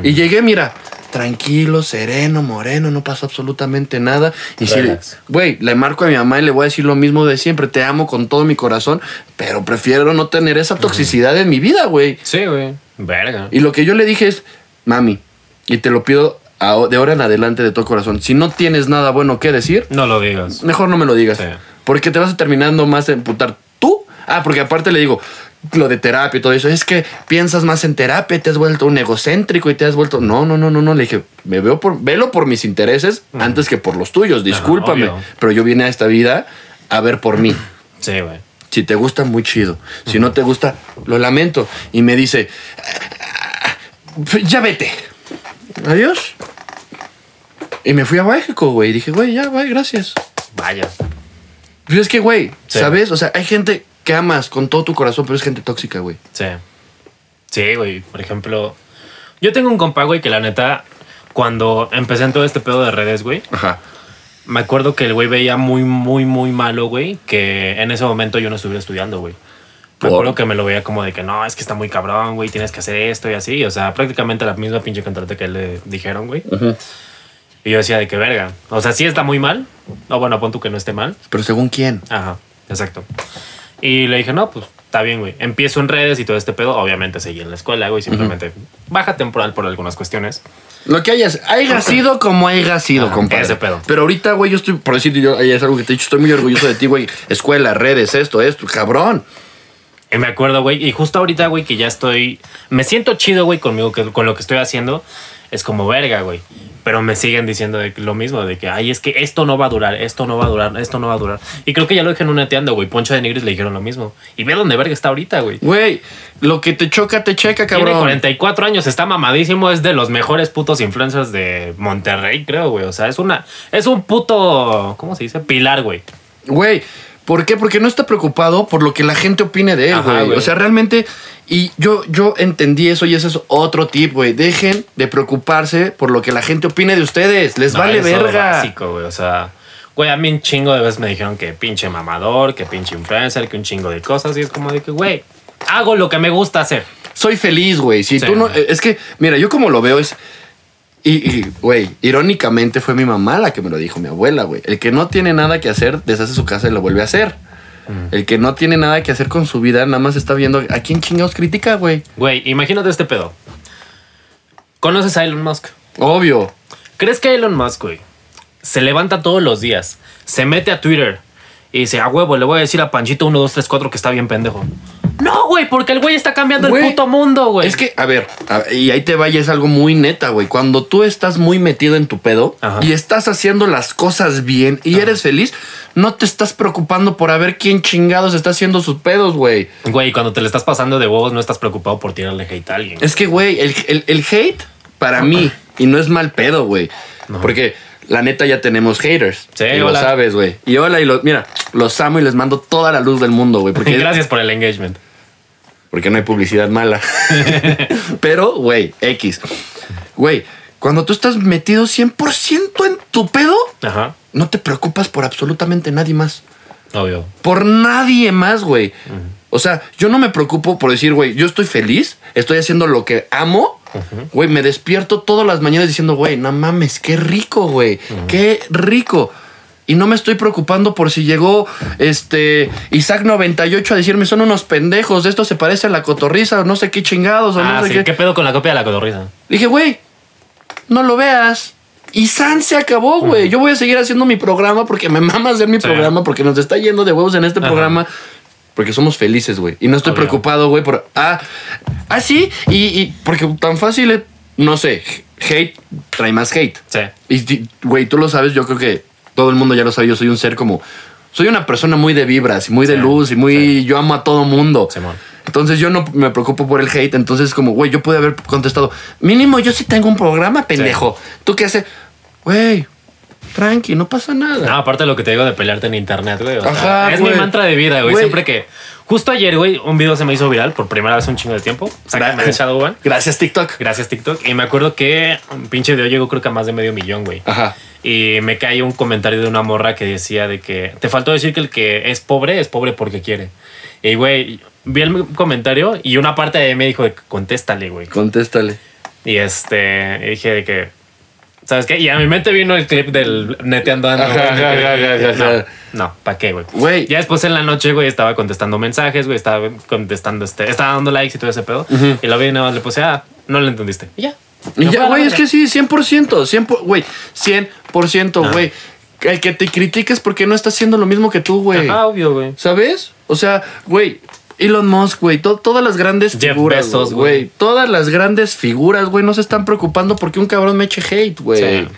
Y llegué, mira, tranquilo, sereno, moreno, no pasó absolutamente nada. Y si, güey, le marco a mi mamá y le voy a decir lo mismo de siempre, te amo con todo mi corazón, pero prefiero no tener esa toxicidad en mi vida, güey. Sí, güey. Verga. Y lo que yo le dije es, mami, y te lo pido de ahora en adelante de todo corazón, si no tienes nada bueno que decir, No lo digas. mejor no me lo digas. Sí. Porque te vas a terminando más de emputar tú. Ah, porque aparte le digo, lo de terapia y todo eso, es que piensas más en terapia, te has vuelto un egocéntrico y te has vuelto... No, no, no, no, no. Le dije, me veo por, velo por mis intereses antes que por los tuyos, discúlpame. pero yo vine a esta vida a ver por mí. Sí, güey. Si te gusta, muy chido. Si no te gusta, lo lamento. Y me dice, ya vete. Adiós. Y me fui a México, güey. Dije, güey, ya, güey, gracias. Vaya. Pero es que, güey, Sí. ¿sabes? O sea, hay gente que amas con todo tu corazón, pero es gente tóxica, güey. Sí. Sí, güey. Por ejemplo, yo tengo un compa, güey, que la neta, cuando empecé en todo este pedo de redes, güey, Ajá. me acuerdo que el güey veía muy, muy, muy malo, güey, que en ese momento yo no estuviera estudiando, güey. Me acuerdo que me lo veía como de que no, es que está muy cabrón, güey, tienes que hacer esto y así. O sea, prácticamente la misma pinche contrata que le dijeron, güey. Y yo decía de que verga. O sea, sí está muy mal. O bueno, pon tú que no esté mal. Pero según quién. Ajá, exacto. Y le dije, no, pues está bien, güey. Empiezo en redes y todo este pedo. Obviamente seguí en la escuela, güey. Simplemente baja temporal por algunas cuestiones. Lo que hayas, haya sido como haya sido, Ajá, compadre. ese pedo. Pero ahorita, güey, yo estoy, por decir, yo, es algo que te he dicho, estoy muy orgulloso de ti, güey. Escuela, redes, esto, esto, cabrón. Y me acuerdo, güey. Y justo ahorita, güey, que ya estoy. Me siento chido, güey, conmigo, que, con lo que estoy haciendo. Es como verga, güey. Pero me siguen diciendo de lo mismo, de que, ay, es que esto no va a durar, esto no va a durar, esto no va a durar. Y creo que ya lo dejé en un neteando, güey. Poncho de Nigris le dijeron lo mismo. Y ve dónde verga está ahorita, güey. Güey, lo que te choca, te checa, Tiene cabrón. 44 años, está mamadísimo, es de los mejores putos influencers de Monterrey, creo, güey. O sea, es una. Es un puto. ¿Cómo se dice? Pilar, güey. Güey, ¿por qué? Porque no está preocupado por lo que la gente opine de él, güey. O sea, realmente. Y yo, yo entendí eso y ese es otro tip, güey. Dejen de preocuparse por lo que la gente opine de ustedes. Les No, vale eso verga. básico, güey. O sea, güey, a mí un chingo de veces me dijeron que pinche mamador, que pinche influencer, que un chingo de cosas. Y es como de que, güey, hago lo que me gusta hacer. Soy feliz, güey. Si Sí. tú no. Es que, mira, yo como lo veo es. Y, güey, irónicamente fue mi mamá la que me lo dijo, mi abuela, güey. El que no tiene nada que hacer, deshace su casa y lo vuelve a hacer. El que no tiene nada que hacer con su vida, nada más está viendo a quién chingados critica, güey. Güey, imagínate este pedo. ¿Conoces a Elon Musk? Obvio. ¿Crees que Elon Musk, güey, se levanta todos los días, se mete a Twitter y dice, a huevo, le voy a decir a Panchito 1, 2, 3, 4 que está bien pendejo? No, güey, porque el güey está cambiando Güey, el puto mundo, güey. Es que, a ver, a- y ahí te vaya, es algo muy neta, güey. Cuando tú estás muy metido en tu pedo Ajá. y estás haciendo las cosas bien y eres feliz, no te estás preocupando por a ver quién chingados está haciendo sus pedos, güey. Güey, cuando te le estás pasando de huevos, no estás preocupado por tirarle hate a alguien. Es que, güey, el, el- el hate para mí, y no es mal pedo, güey. Porque la neta ya tenemos haters. Sí, y lo sabes, güey. Y hola, y los, mira, los amo y les mando toda la luz del mundo, güey. Porque, Gracias por el engagement. Porque no hay publicidad mala. Pero, güey, X. Güey, cuando tú estás metido 100% en tu pedo, Ajá, no te preocupas por absolutamente nadie más. obvio. Por nadie más, güey. O sea, yo no me preocupo por decir, güey, yo estoy feliz, estoy haciendo lo que amo. Güey, me despierto todas las mañanas diciendo, güey, no mames, qué rico, güey. Qué rico. Y no me estoy preocupando por si llegó este Isaac 98 a decirme son unos pendejos, esto se parece a la cotorriza o no sé qué chingados o Ah, no sé sí, qué. ¿qué pedo con la copia de la cotorriza? Dije, güey, no lo veas. Y San se acabó, güey. Yo voy a seguir haciendo mi programa porque me mama hacer mi Sí. programa, porque nos está yendo de huevos en este programa. Porque somos felices, güey. Y no estoy Obvio. preocupado, güey, por. Ah, ah, sí. Y, y porque tan fácil, no sé, hate trae más hate. Sí. Y, güey, tú lo sabes, yo creo que todo el mundo ya lo sabe. Yo soy un ser como. Soy una persona muy de vibras y muy de Sí, luz y muy. Yo amo a todo mundo. Simón. Entonces yo no me preocupo por el hate. Entonces, como, güey, yo pude haber contestado, mínimo yo sí tengo un programa, pendejo. ¿Tú qué haces? Güey, tranqui, no pasa nada. No, aparte de lo que te digo de pelearte en internet, güey. o sea, Ajá, es mi mantra de vida, güey. Siempre que. Justo ayer, güey, un video se me hizo viral por primera vez un chingo de tiempo. Sácame de Shadowban. Gracias, TikTok. Gracias, TikTok. Y me acuerdo que un pinche video llegó creo que a más de medio millón, güey. Ajá. Y me cae un comentario de una morra que decía de que te faltó decir que el que es pobre es pobre porque quiere. Y, güey, vi el comentario y una parte de mí me dijo, de contéstale, güey. Contéstale. Y este, dije de que, ¿Sabes qué? Y a mi mente vino el clip del neteando. ando, Ajá. No, no, ¿para qué, güey? Güey. Ya después en la noche, güey, estaba contestando mensajes, güey, estaba contestando, este, estaba dando likes y todo ese pedo. Y lo vi y nada más le puse, ah, no lo entendiste. Y ya. Y ya, güey, es que sí, 100%, 100%, güey, 100%, Ah. güey. El que te critiques porque no está haciendo lo mismo que tú, güey. Ajá, obvio, güey. ¿Sabes? O sea, güey, Elon Musk, güey, to- todas las grandes Jeff figuras, güey, todas las grandes figuras, güey, no se están preocupando porque un cabrón me eche hate, güey. Sí.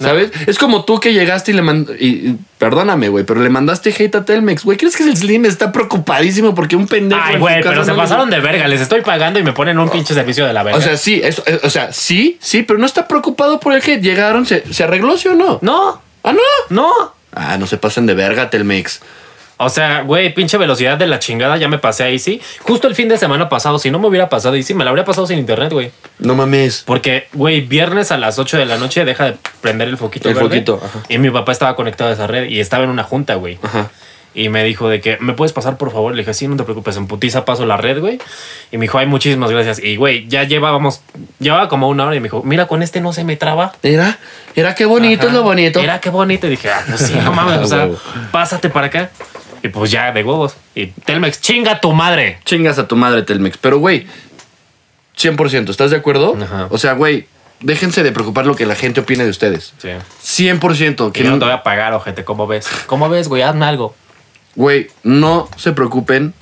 ¿Sabes? Es como tú que llegaste y le mandaste, y, perdóname, güey, pero le mandaste hate a Telmex, güey. ¿Crees que el Slim está preocupadísimo porque un pendejo en Ay, güey, pero se no pasaron de verga. Les estoy pagando y me ponen un pinche servicio de la verga. O sea, sí, eso, eh, o sea, sí, sí, pero no está preocupado por el hate. Llegaron, se, se arregló, ¿sí o no? no, Ah, no. no. Ah, no se pasen de verga, Telmex. O sea, güey, pinche velocidad de la chingada, ya me pasé a Easy. Justo el fin de semana pasado, si no me hubiera pasado Easy, me la habría pasado sin internet, güey. No mames. Porque, güey, viernes a las 8 de la noche deja de prender el foquito. El verde. foquito, ajá. Y mi papá estaba conectado a esa red y estaba en una junta, güey. Ajá. Y me dijo de que, ¿me puedes pasar, por favor? Le dije, sí, no te preocupes, en putiza paso la red, güey. Y me dijo, ay, muchísimas gracias. Y, güey, ya llevábamos, llevaba como una hora y me dijo, mira, con este no se me traba. Era, era qué bonito es lo bonito. Era qué bonito. Y dije, ah, pues sí, no mames, o sea, Huevo. pásate para acá. Y pues ya, de huevos. Y Telmex, chinga tu madre. Chingas a tu madre, Telmex. Pero, güey, 100%, ¿estás de acuerdo? Ajá. O sea, güey, déjense de preocupar lo que la gente opine de ustedes. Sí. 100%. Que Que yo no no, te voy a pagar, ojete, ¿cómo ves? ¿Cómo ves, güey? Hazme algo. güey, no se preocupen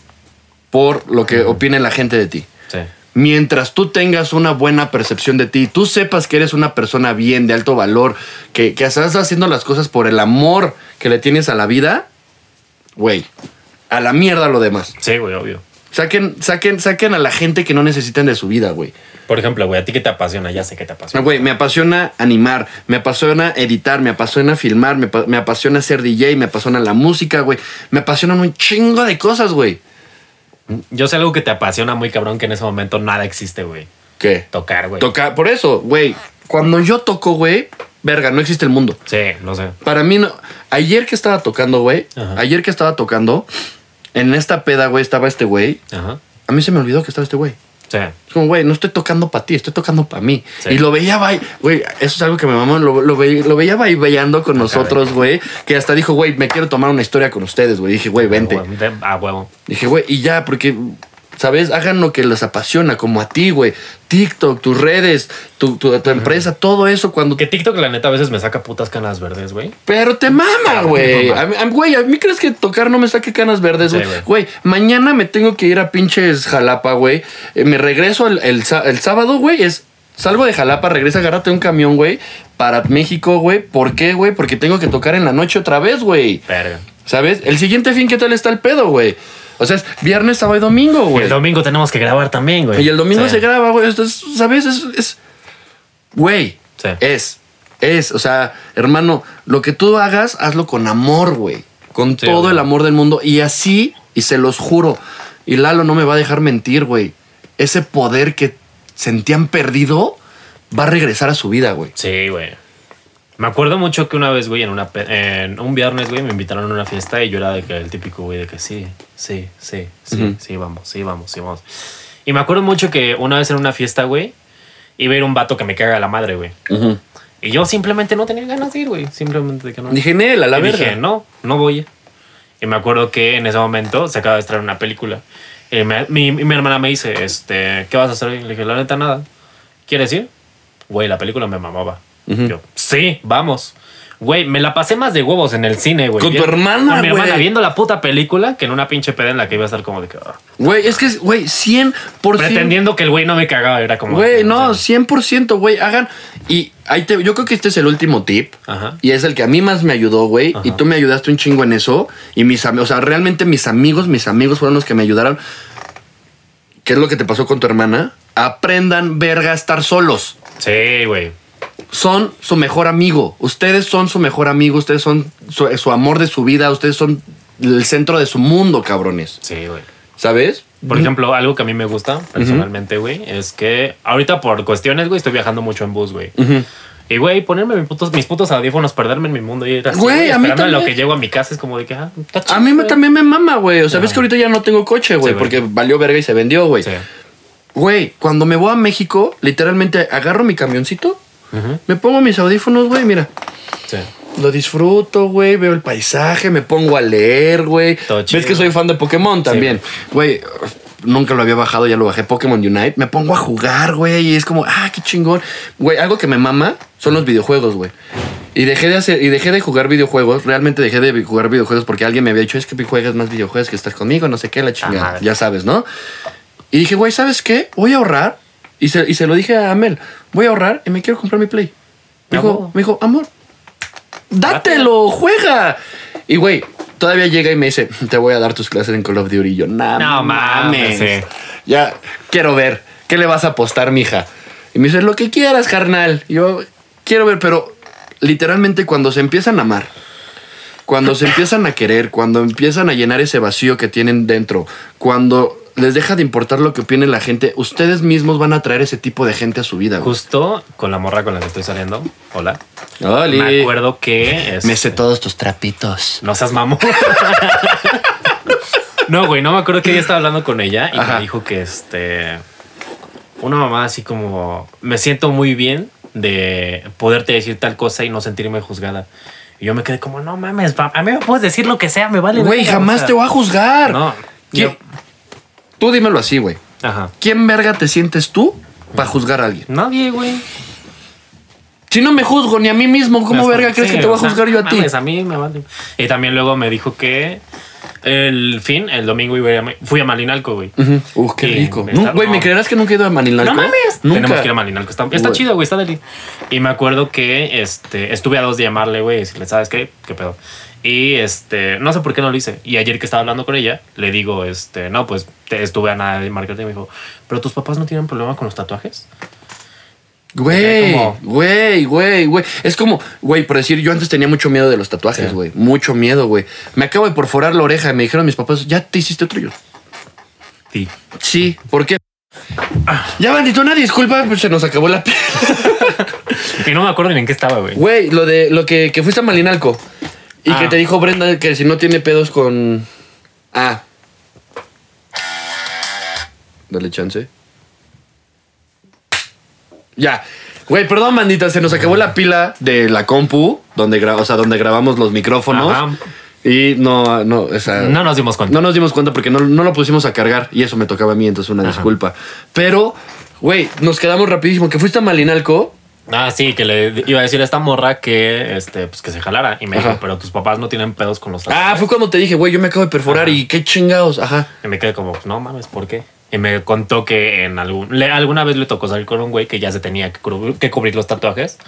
por lo que opine la gente de ti. Sí. Mientras tú tengas una buena percepción de ti, tú sepas que eres una persona bien, de alto valor, que, que estás haciendo las cosas por el amor que le tienes a la vida, güey, a la mierda lo demás. Sí, güey, obvio. Saquen, saquen, saquen a la gente que no necesitan de su vida, güey. Por ejemplo, güey, ¿a ti qué te apasiona? Ya sé que te apasiona. Güey, me apasiona animar, me apasiona editar, me apasiona filmar, me, me apasiona ser DJ, me apasiona la música, güey. Me apasionan un chingo de cosas, güey. Yo sé algo que te apasiona muy cabrón que en ese momento nada existe, güey. ¿Qué? Tocar, güey. Toca, por eso, güey. Cuando yo toco, güey, verga, no existe el mundo. Sí, lo sé. Para mí no. Ayer que estaba tocando, güey. Ayer que estaba tocando, en esta peda, güey, estaba este güey. A mí se me olvidó que estaba este güey. Sí. Es como, güey, no estoy tocando para ti, estoy tocando para mí. Sí. Y lo veía, güey, eso es algo que mi mamá lo, lo, ve- lo veía bailando con nosotros, güey. Que hasta dijo, güey, me quiero tomar una historia con ustedes, güey. Dije, güey, vente. A huevo. Dije, güey, y ya, porque, ¿sabes? Hagan lo que les apasiona, como a ti, güey. TikTok, tus redes, tu, tu, tu empresa, todo eso cuando... Que TikTok, la neta, a veces me saca putas canas verdes, güey. Pero te mama, güey. Güey, ¿a mí crees que tocar no me saque canas verdes, güey? güey. Güey, mañana me tengo que ir a pinches Jalapa, güey. Eh, me regreso el, el el sábado, güey. Es. Salgo de Jalapa, regresa, agárrate un camión, güey, para México, güey. ¿Por qué, güey? Porque tengo que tocar en la noche otra vez, güey. ¿Sabes? El siguiente fin, ¿qué tal está el pedo, güey? O sea, es viernes, sábado y domingo, Y güey. el domingo tenemos que grabar también, güey. Y el domingo Sí. se graba, güey. ¿sabes? Es. es- Güey. Sí. Es. Es. O sea, hermano, lo que tú hagas, hazlo con amor, güey. Con Sí, todo güey. el amor del mundo. Y así, y se los juro. Y Lalo no me va a dejar mentir, güey. Ese poder que sentían perdido va a regresar a su vida, güey. Sí, güey. Me acuerdo mucho que una vez, güey, en, una en un viernes, güey, me invitaron a una fiesta y yo era de que el típico, güey, de que sí, sí, sí, sí, Ujú. sí, vamos, sí, vamos, sí, vamos. Y me acuerdo mucho que una vez en una fiesta, güey, iba a ir un vato que me caga la madre, güey. Y yo simplemente no tenía ganas de ir, güey. Simplemente de que no. Dije, Nel, a la y verga. dije, no, no voy. Y me acuerdo que en ese momento se acaba de estrenar una película. Y me- mi, mi hermana me dice, este, ¿qué vas a hacer? hoy?" Le dije, la neta, nada. ¿Quieres ir? Güey, la película me mamaba. Ujú. Yo, sí, vamos. Güey, me la pasé más de huevos en el cine, güey. Con tu hermana, Con mi hermana, güey. viendo la puta película que en una pinche peda en la que iba a estar como de que... ah, Güey, es que, güey, 100%. pretendiendo que el güey no me cagaba. Era como... Güey, no, sea, 100%, güey. Hagan. Y ahí te, yo creo que este es el último tip. Ajá. Y es el que a mí más me ayudó, güey. Y tú me ayudaste un chingo en eso. Y mis amigos, o sea, realmente mis amigos, mis amigos fueron los que me ayudaron. ¿Qué es lo que te pasó con tu hermana? Aprendan, verga, a estar solos. Sí, güey. Son su mejor amigo. Ustedes son su mejor amigo. Ustedes son su, su amor de su vida. Ustedes son el centro de su mundo, cabrones. Sí, güey. ¿Sabes? Por ejemplo, algo que a mí me gusta personalmente, güey, es que ahorita por cuestiones, güey, estoy viajando mucho en bus, güey. Y, güey, ponerme mis putos, mis putos audífonos, perderme en mi mundo y ir así, Güey, a mí en lo también. que llego a mi casa es como de que, ah, está chido, A mí me- también me mama, güey. O sea, ves que ahorita ya no tengo coche, güey, Sí, porque valió verga y se vendió, güey. Sí. Güey, cuando me voy a México, literalmente agarro mi camioncito, Me pongo mis audífonos, güey, mira. Sí. Lo disfruto, güey, veo el paisaje, me pongo a leer, güey. Ves que soy fan de Pokémon también. Güey, nunca lo había bajado, ya lo bajé Pokémon Unite. Me pongo a jugar, güey, y es como, ah, qué chingón. Güey, algo que me mama son los videojuegos, güey. Y dejé de hacer, y dejé de jugar videojuegos, realmente dejé de jugar videojuegos porque alguien me había dicho, es que juegas más videojuegos que estás conmigo, no sé qué, la chingada. ya sabes, ¿no? Y dije, güey, ¿sabes qué? Voy a ahorrar. Y se, y se lo dije a Amel, voy a ahorrar y me quiero comprar mi Play. Me ¿A dijo, me dijo, amor, dátelo, juega. Y güey, todavía llega y me dice, te voy a dar tus clases en Call of Duty. Y yo, nah, No mames. Ya, quiero ver. ¿Qué le vas a apostar, mija? Y me dice, lo que quieras, carnal. Y yo, quiero ver, pero literalmente cuando se empiezan a amar, cuando se empiezan a querer, cuando empiezan a llenar ese vacío que tienen dentro, cuando les deja de importar lo que opine la gente, ustedes mismos van a traer ese tipo de gente a su vida. güey. Justo con la morra con la que estoy saliendo. Hola. Oli. Me acuerdo que. este, Me sé todos tus trapitos. No seas mamón. no, güey, no me acuerdo que ella estaba hablando con ella y Ajá. me dijo que este. Una mamá así como. Me siento muy bien de poderte decir tal cosa y no sentirme juzgada. Y yo me quedé como, no mames, a mí me puedes decir lo que sea, me vale. Güey, verga", jamás o sea, te voy a juzgar. No. ¿Quién- yo- Tú dímelo así, güey. ajá. ¿Quién verga te sientes tú para juzgar a alguien? Nadie, güey. Si no me juzgo ni a mí mismo, ¿cómo Me verga crees que te voy a juzgar yo a ti? a mí me vale. Y también luego me dijo que el fin, el domingo fui a Malinalco, güey. Uh, qué Y rico. me Güey, ¿me no. creerás que nunca he ido a Malinalco? No mames. Nunca. Tenemos que ir a Malinalco. Está, chido, güey. Está deli. Y me acuerdo que este, estuve a dos de llamarle, güey, y decirle, ¿sabes qué? ¿Qué pedo? Y este, no sé por qué no lo hice. Y ayer que estaba hablando con ella, le digo, este, no, pues te estuve a nada de marketing y me dijo, ¿pero tus papás no tienen problema con los tatuajes? Güey, güey, güey, güey. Es como, güey, por decir, yo antes tenía mucho miedo de los tatuajes, Sí. güey. Mucho miedo, güey. Me acabo de perforar la oreja y me dijeron mis papás, ¿ya te hiciste otro yo? Sí. Sí, ¿por qué? Ya, bandito, una disculpa, pues se nos acabó la piel. Y no me acuerdo ni en qué estaba, güey. Güey, lo de lo que, que fuiste a Malinalco y Ah. que te dijo Brenda que si no tiene pedos con. Ah. Dale chance. Ya. Güey, perdón, bandita, se nos acabó la pila de la compu, donde, o sea, donde grabamos los micrófonos. Ajá. Y no, no, o sea, No nos dimos cuenta. no nos dimos cuenta porque no, no lo pusimos a cargar y eso me tocaba a mí, entonces una Ajá. disculpa. Pero, güey, nos quedamos rapidísimo. Que fuiste a Malinalco. Ah, sí, que le iba a decir a esta morra que, este, pues que se jalara. Y me Ajá. dijo, pero tus papás no tienen pedos con los Ah, tatuajes. fue cuando te dije, güey, yo me acabo de perforar Ajá. y qué chingados. Ajá. Y me quedé como, no mames, ¿por qué? Y me contó que en algún, le- alguna vez le tocó salir con un güey que ya se tenía que cubrir, que cubrir los tatuajes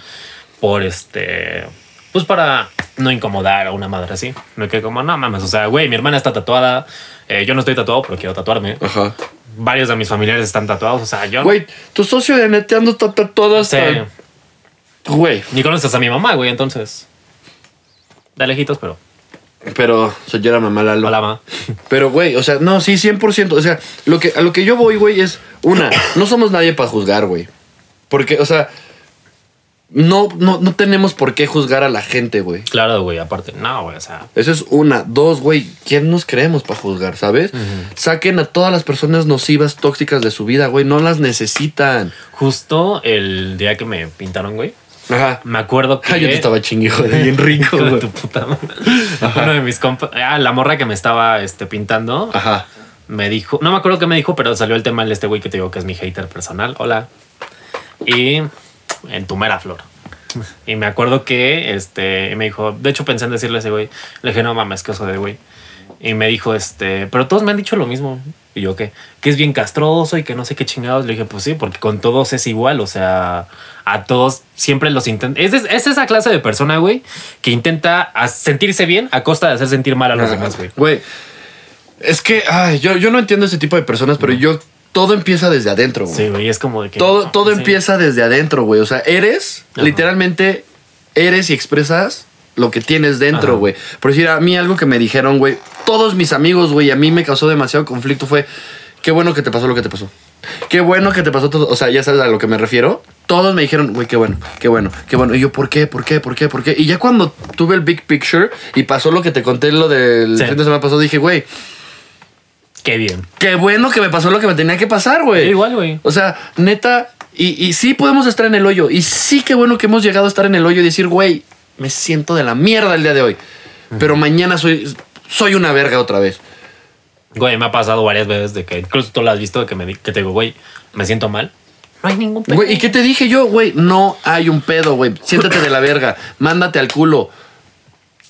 por este, pues para no incomodar a una madre así. Me quedé como, no mames, o sea, güey, mi hermana está tatuada, eh, yo no estoy tatuado, pero quiero tatuarme. Ajá. Varios de mis familiares están tatuados, o sea, yo Güey, tu socio de neteando está todo Sí. Güey, ni conoces a mi mamá, güey, entonces. De lejitos, pero. pero señora mamá Lalo. Hola, ma. Pero, güey, o sea, no, sí, 100%. O sea, lo que, a lo que yo voy, güey, es una, no somos nadie para juzgar, güey. Porque, o sea, no, no, no tenemos por qué juzgar a la gente, güey. Claro, güey, aparte. No, güey, o sea. Eso es una. Dos, güey, ¿quién nos creemos para juzgar, sabes? Saquen a todas las personas nocivas, tóxicas de su vida, güey. No las necesitan. Justo el día que me pintaron, güey. Ajá. Me acuerdo que. Ah, yo te estaba chingue, joder, bien rico, de tu puta madre. Uno de mis compas. Ah, la morra que me estaba este, pintando. Ajá. Me dijo. No me acuerdo qué me dijo, pero salió el tema de este güey que te digo que es mi hater personal. Hola. Y en tu mera flor. Y me acuerdo que este me dijo, de hecho pensé en decirle a ese güey, le dije, no mames, que oso de güey. Y me dijo, este, pero todos me han dicho lo mismo. Y yo, ¿qué? Que es bien castroso y que no sé qué chingados. Le dije, pues sí, porque con todos es igual. O sea, a todos siempre los intenta. Es, es, es esa clase de persona, güey, que intenta sentirse bien a costa de hacer sentir mal a los demás, güey. Güey, es que ay, yo, yo no entiendo ese tipo de personas, pero yo todo empieza desde adentro, güey. Sí, güey, es como de que. todo todo sí. empieza desde adentro, güey. O sea, eres, Ajá. literalmente, eres y expresas lo que tienes dentro, güey. Por decir, a mí algo que me dijeron, güey, todos mis amigos, güey, a mí me causó demasiado conflicto fue, qué bueno que te pasó lo que te pasó. Qué bueno que te pasó todo. O sea, ya sabes a lo que me refiero. Todos me dijeron, güey, qué bueno, qué bueno, qué bueno. Y yo, ¿por qué? ¿Por qué? ¿Por qué? ¿Por qué? Y ya cuando tuve el big picture y pasó lo que te conté, lo del Sí. fin de semana pasado, dije, güey, Qué bien. qué bueno que me pasó lo que me tenía que pasar, güey. Igual, güey. O sea, neta, Y, y sí podemos estar en el hoyo. Y sí que bueno que hemos llegado a estar en el hoyo y decir, güey, me siento de la mierda el día de hoy. Pero mañana soy, soy una verga otra vez. Güey, me ha pasado varias veces de que incluso tú lo has visto que, me, que te digo, güey, me siento mal. No hay ningún pedo. Güey, ¿y qué te dije yo, güey? No hay un pedo, güey. Siéntate de la verga. Mándate al culo.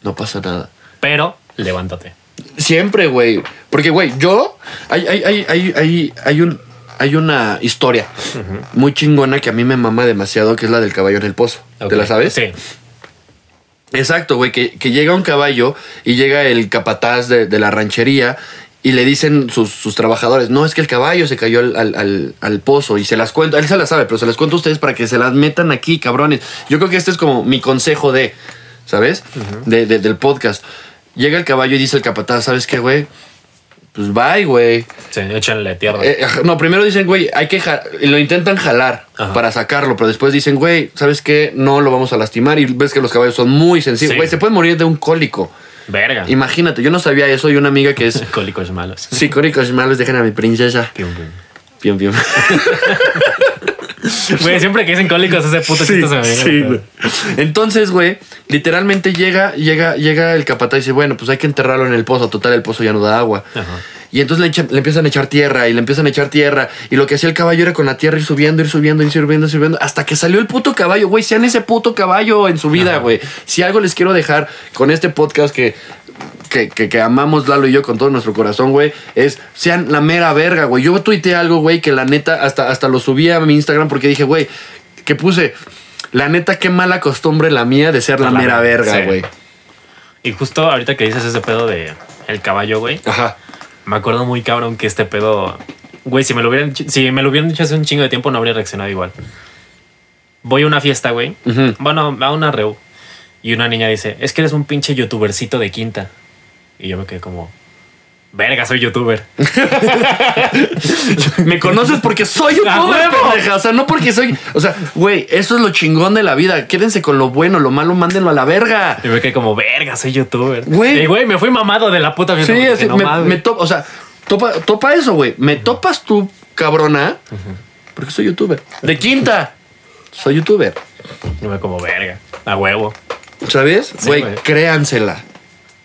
No pasa nada. Pero levántate. Siempre, güey. Porque, güey, yo. Hay, hay, hay, hay, hay, hay un, hay una historia muy chingona que a mí me mama demasiado, que es la del caballo en el pozo. ¿Te la sabes? Sí. Exacto, güey. Que, que llega un caballo y llega el capataz de, de la ranchería y le dicen sus, sus trabajadores: No, es que el caballo se cayó al, al- al- al pozo y se las cuento. Él se las sabe, pero se las cuento a ustedes para que se las metan aquí, cabrones. Yo creo que este es como mi consejo de, ¿sabes? de, de- del podcast. Llega el caballo y dice el capataz: ¿Sabes qué, güey? Pues bye, güey. Sí, échenle tierra. Eh, ajá, no, primero dicen, güey, hay que y lo intentan jalar Ajá. para sacarlo, pero después dicen, güey, ¿sabes qué? No lo vamos a lastimar y ves que los caballos son muy sensibles. Sí. Güey, se pueden morir de un cólico. Verga. Imagínate, yo no sabía eso y una amiga que es Cólicos malos. sí, cólicos malos, dejen a mi princesa. Pium, pium. Bien, bien. Güey, siempre que dicen cólicos, ese puto Sí, chiste se me viene. sí, güey. Entonces, güey, literalmente llega, llega, llega el capataz y dice, bueno, pues hay que enterrarlo en el pozo. Total, el pozo ya no da agua. Ajá. Y entonces le, empiezan a echar tierra y le empiezan a echar tierra. Y lo que hacía el caballo era con la tierra ir subiendo, ir subiendo, ir subiendo, ir subiendo. Hasta que salió el puto caballo, güey. Sean ese puto caballo en su vida, güey. Si algo les quiero dejar con este podcast que, que, que, que amamos Lalo y yo con todo nuestro corazón, güey, es sean la mera verga, güey. Yo tuiteé algo, güey, que la neta hasta, hasta lo subí a mi Instagram porque dije, güey, que puse, la neta, qué mala costumbre la mía de ser la, La mera verga, sí. güey. Y justo ahorita que dices ese pedo de el caballo, güey, Ajá. me acuerdo muy cabrón que este pedo, güey, si me lo hubieran, si me lo hubieran dicho hace un chingo de tiempo no habría reaccionado igual. Voy a una fiesta, güey. Ujú. Bueno, a una reu. Y una niña dice, es que eres un pinche youtubercito de quinta. Y yo me quedé como, verga, soy youtuber. Me conoces porque soy ¡A youtuber, pendeja. O sea, no porque soy. O sea, güey, eso es lo chingón de la vida. Quédense con lo bueno, lo malo, mándenlo a la verga. Y me quedé como, verga, soy youtuber. Güey. Y güey, me fui mamado de la puta. Sí, no me, me o sea, topa, topa eso, güey. Me topas tú, cabrona, porque soy youtuber. De quinta, soy youtuber. Y me como, verga, a huevo. ¿Sabes? Sí, Güey, güey. créansela.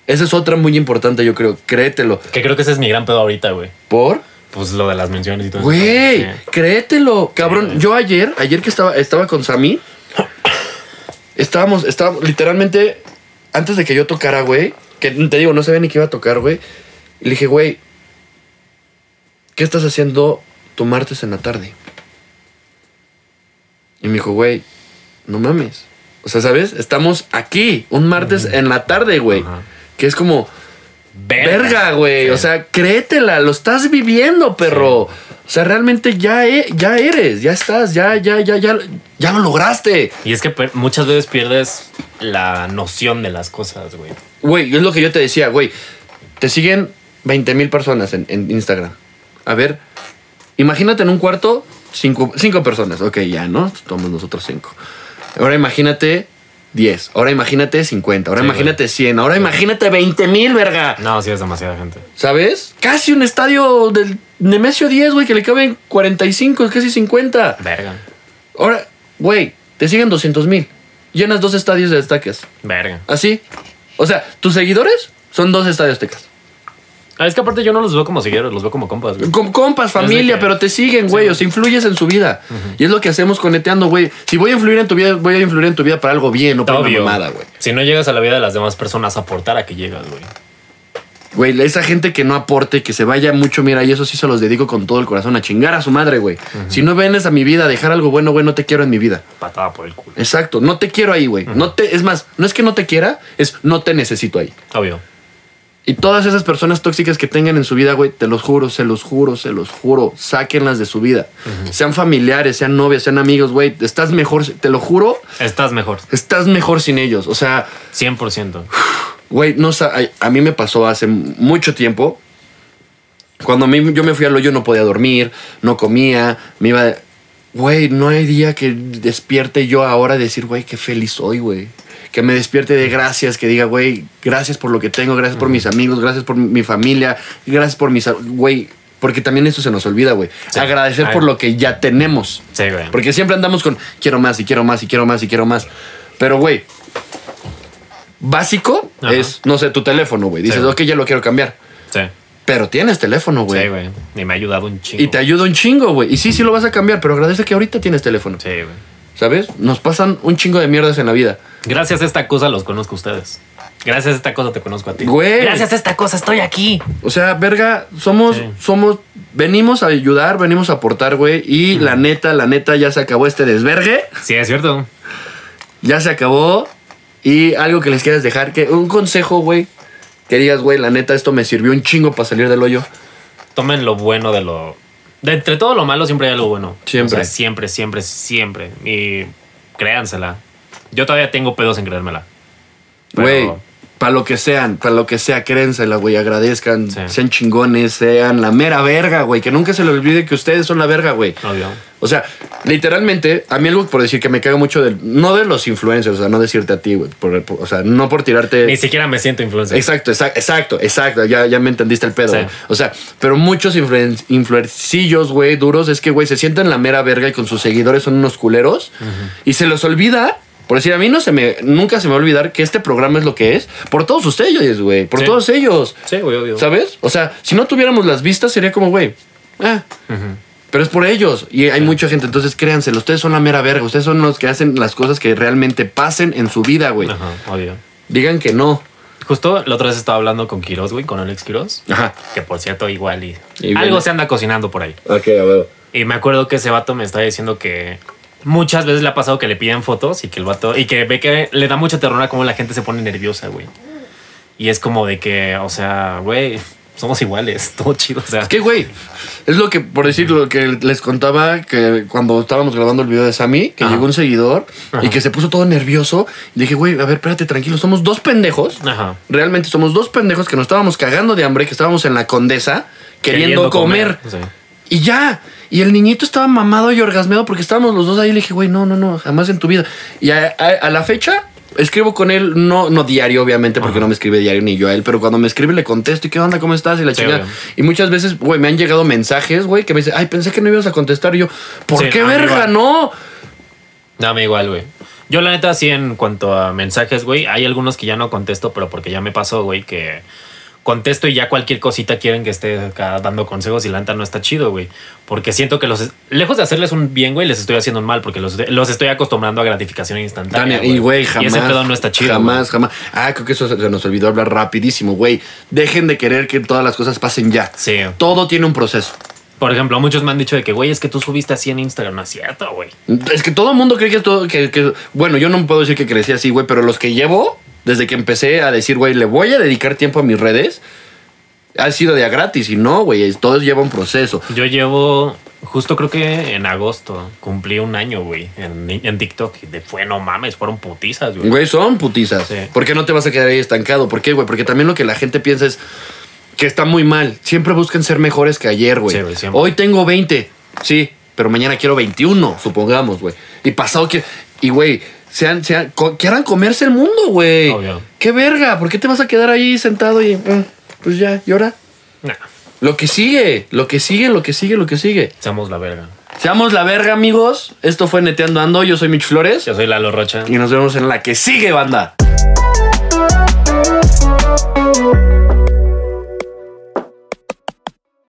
Esa es otra muy importante, yo creo. Créetelo. Que creo que ese es mi gran pedo ahorita, güey. ¿Por? Pues lo de las menciones y todo eso. Güey, Sí. créetelo, cabrón. Yo ayer, ayer que estaba, estaba con Sammy, estábamos, estábamos, literalmente, antes de que yo tocara, güey, que te digo, no sabía ni qué iba a tocar, güey. Y le dije, güey, ¿qué estás haciendo tu martes en la tarde? Y me dijo, güey, no mames. O sea, ¿sabes? Estamos aquí, un martes en la tarde, güey. Ajá. Que es como, Verga, güey. Sí. O sea, créetela, lo estás viviendo, perro. O sea, realmente ya, e- ya eres, ya estás, ya, ya, ya, ya, ya lo lograste. Y es que muchas veces pierdes la noción de las cosas, güey. Güey, es lo que yo te decía, güey. Te siguen 20 mil personas en, en Instagram. A ver, imagínate en un cuarto, cinco, cinco personas. Ok, ya, ¿no? Somos nosotros cinco. Ahora imagínate 10. Ahora imagínate 50. Ahora Sí, imagínate 100. Ahora imagínate 20 mil, verga. No, sí es demasiada gente. ¿Sabes? Casi un estadio del Nemesio 10, güey, que le caben 45, casi 50. Verga. Ahora, güey, te siguen 200 mil. Llenas dos estadios de destaques. Verga. Así. O sea, tus seguidores son dos estadios tecas. Ah, es que aparte yo no los veo como seguidores, los veo como compas, güey. Com- compas, familia, que- pero te siguen, güey. Sí. o sea, influyes en su vida. Y es lo que hacemos con Neteando, güey. Si voy a influir en tu vida, voy a influir en tu vida para algo bien, no para Obvio. una mamada, güey. Si no llegas a la vida de las demás personas, aportar a que llegas, güey. Güey, esa gente que no aporte, que se vaya mucho, mira, y eso sí se los dedico con todo el corazón a chingar a su madre, güey. Si no vienes a mi vida a dejar algo bueno, güey, no te quiero en mi vida. Patada por el culo. Exacto, no te quiero ahí, güey. No te, es más, no es que no te quiera, es no te necesito ahí. Obvio. Y todas esas personas tóxicas que tengan en su vida, güey, te los juro, se los juro, se los juro, sáquenlas de su vida. Sean familiares, sean novias, sean amigos, güey, estás mejor, te lo juro, Estás mejor. estás mejor sin ellos. O sea, 100%. güey, no a, a mí me pasó hace mucho tiempo. Cuando a mí, yo me fui al hoyo no podía dormir, no comía, me iba... Güey, no hay día que despierte yo ahora a decir, güey, qué feliz soy, güey. Que me despierte de gracias, que diga, güey, gracias por lo que tengo, gracias por mis amigos, gracias por mi familia, gracias por mis... Güey, Porque también eso se nos olvida, güey. Sí. Agradecer Ay. por lo que ya tenemos. Sí, güey. Porque siempre andamos con quiero más y quiero más y quiero más y quiero más. Pero, güey, básico Ajá. es, no sé, tu teléfono, güey. Dices, Sí. ok, ya lo quiero cambiar. Sí. Pero tienes teléfono, güey. Sí, güey. Y me ha ayudado un chingo. y te ayuda un chingo, güey. Y sí, sí lo vas a cambiar, pero agradece que ahorita tienes teléfono. Sí, güey. ¿Sabes? Nos pasan un chingo de mierdas en la vida. Gracias a esta cosa los conozco a ustedes. Gracias a esta cosa te conozco a ti. Güey. Gracias a esta cosa estoy aquí. O sea, verga, somos, Sí. somos, venimos a ayudar, venimos a aportar, güey. Y la neta, la neta, ya se acabó este desvergue. Sí, es cierto. Ya se acabó. Y algo que les quieras dejar, que un consejo, güey. Que digas, güey, la neta, esto me sirvió un chingo para salir del hoyo. Tomen lo bueno de lo. De entre todo lo malo siempre hay algo bueno. Siempre. O sea, siempre, siempre, siempre. Y créansela. Yo todavía tengo pedos en creérmela. Güey, para lo que sean, para lo que sea, créensela, güey, agradezcan, Sí. sean chingones, sean la mera verga, güey. Que nunca se les olvide que ustedes son la verga, güey. Obvio. O sea, literalmente, a mí algo por decir que me caga mucho del. No de los influencers, o sea, no decirte a ti, güey. por- por- o sea, no por tirarte. Ni siquiera me siento influencer. Exacto, exacto, exacto, exacto. Ya, ya me entendiste el pedo. Sí. O sea, pero muchos influen influencillos, güey, duros, es que, güey, se sienten la mera verga y con sus seguidores son unos culeros. Y se los olvida. Por decir, a mí no se me, nunca se me va a olvidar que este programa es lo que es. Por todos ustedes, güey. Por Sí. todos ellos. Sí, güey, obvio. ¿Sabes? O sea, si no tuviéramos las vistas, sería como, güey. ah. Pero es por ellos. Y hay mucha gente. Entonces créanselo. Ustedes son la mera verga. Ustedes son los que hacen las cosas que realmente pasen en su vida, güey. Ajá, obvio. Digan que no. Justo la otra vez estaba hablando con Quiroz, güey, con Alex Quiroz. Ajá. Que por cierto, igual y. Y algo viene. se anda cocinando por ahí. Ok, a ver. Y me acuerdo que ese vato me estaba diciendo que muchas veces le ha pasado que le piden fotos y que el vato. Y que ve que le da mucha ternura como la gente se pone nerviosa, güey. Y es como de que, o sea, güey, somos iguales, todo chido. O sea, Es que, güey, es lo que, por decir lo que les contaba, que cuando estábamos grabando el video de Sammy, que Ajá. llegó un seguidor y que se puso todo nervioso. Y dije, güey, a ver, espérate, tranquilo. Somos dos pendejos. Ajá. Realmente somos dos pendejos que nos estábamos cagando de hambre, que estábamos en la condesa queriendo, comer. Sí. Y ya. Y el niñito estaba mamado y orgasmeado porque estábamos los dos ahí. Le dije, güey, no, no, no, jamás en tu vida. Y a, a- a la fecha, escribo con él, no, no diario, obviamente, porque Ajá. no me escribe diario ni yo a él, pero cuando me escribe le contesto y qué onda, cómo estás y la Sí. Y muchas veces, güey, me han llegado mensajes, güey, que me dicen, ay, pensé que no ibas a contestar. Y yo, ¿por Sí, qué mí verga? No. Dame igual, güey. Yo, la neta, sí, en cuanto a mensajes, güey, hay algunos que ya no contesto, pero porque ya me pasó, güey, que contesto y ya cualquier cosita quieren que esté acá dando consejos y la neta no está chido, güey. Porque siento que los. Lejos de hacerles un bien, güey, les estoy haciendo un mal porque los, los estoy acostumbrando a gratificación instantánea. Y güey, jamás. Y ese pedo no está chido. Jamás, jamás. Ah, creo que eso se se nos olvidó hablar rapidísimo, güey. Dejen de querer que todas las cosas pasen ya. Sí. Todo tiene un proceso. Por ejemplo, muchos me han dicho de que, güey, es que tú subiste así en Instagram. No es cierto, güey. Es que todo el mundo cree que todo. Que, que- bueno, yo no puedo decir que crecí así, güey, pero los que llevo, desde que empecé a decir, güey, le voy a dedicar tiempo a mis redes, ha sido de a gratis. Y no, güey, todo lleva un proceso. Yo llevo. Justo creo que en agosto cumplí un año, güey, en, en TikTok. Y de fue, no mames, fueron putizas, güey. Güey, son putizas. Sí. ¿Por qué no te vas a quedar ahí estancado? ¿Por qué, güey? Porque también lo que la gente piensa es que está muy mal. Siempre buscan ser mejores que ayer, güey. Sí. Hoy tengo 20, sí, pero mañana quiero 21, supongamos, güey. Y pasado que. Y, güey, sean, sean, co quieran comerse el mundo, güey. Obvio. Qué verga, ¿por qué te vas a quedar ahí sentado y mm, pues ya, y ahora? Nah. Lo que sigue, lo que sigue, lo que sigue, lo que sigue. Seamos la verga. Seamos la verga, amigos. Esto fue Neteando Ando. Yo soy Mitch Flores. Yo soy Lalo Rocha. Y nos vemos en la que sigue, banda.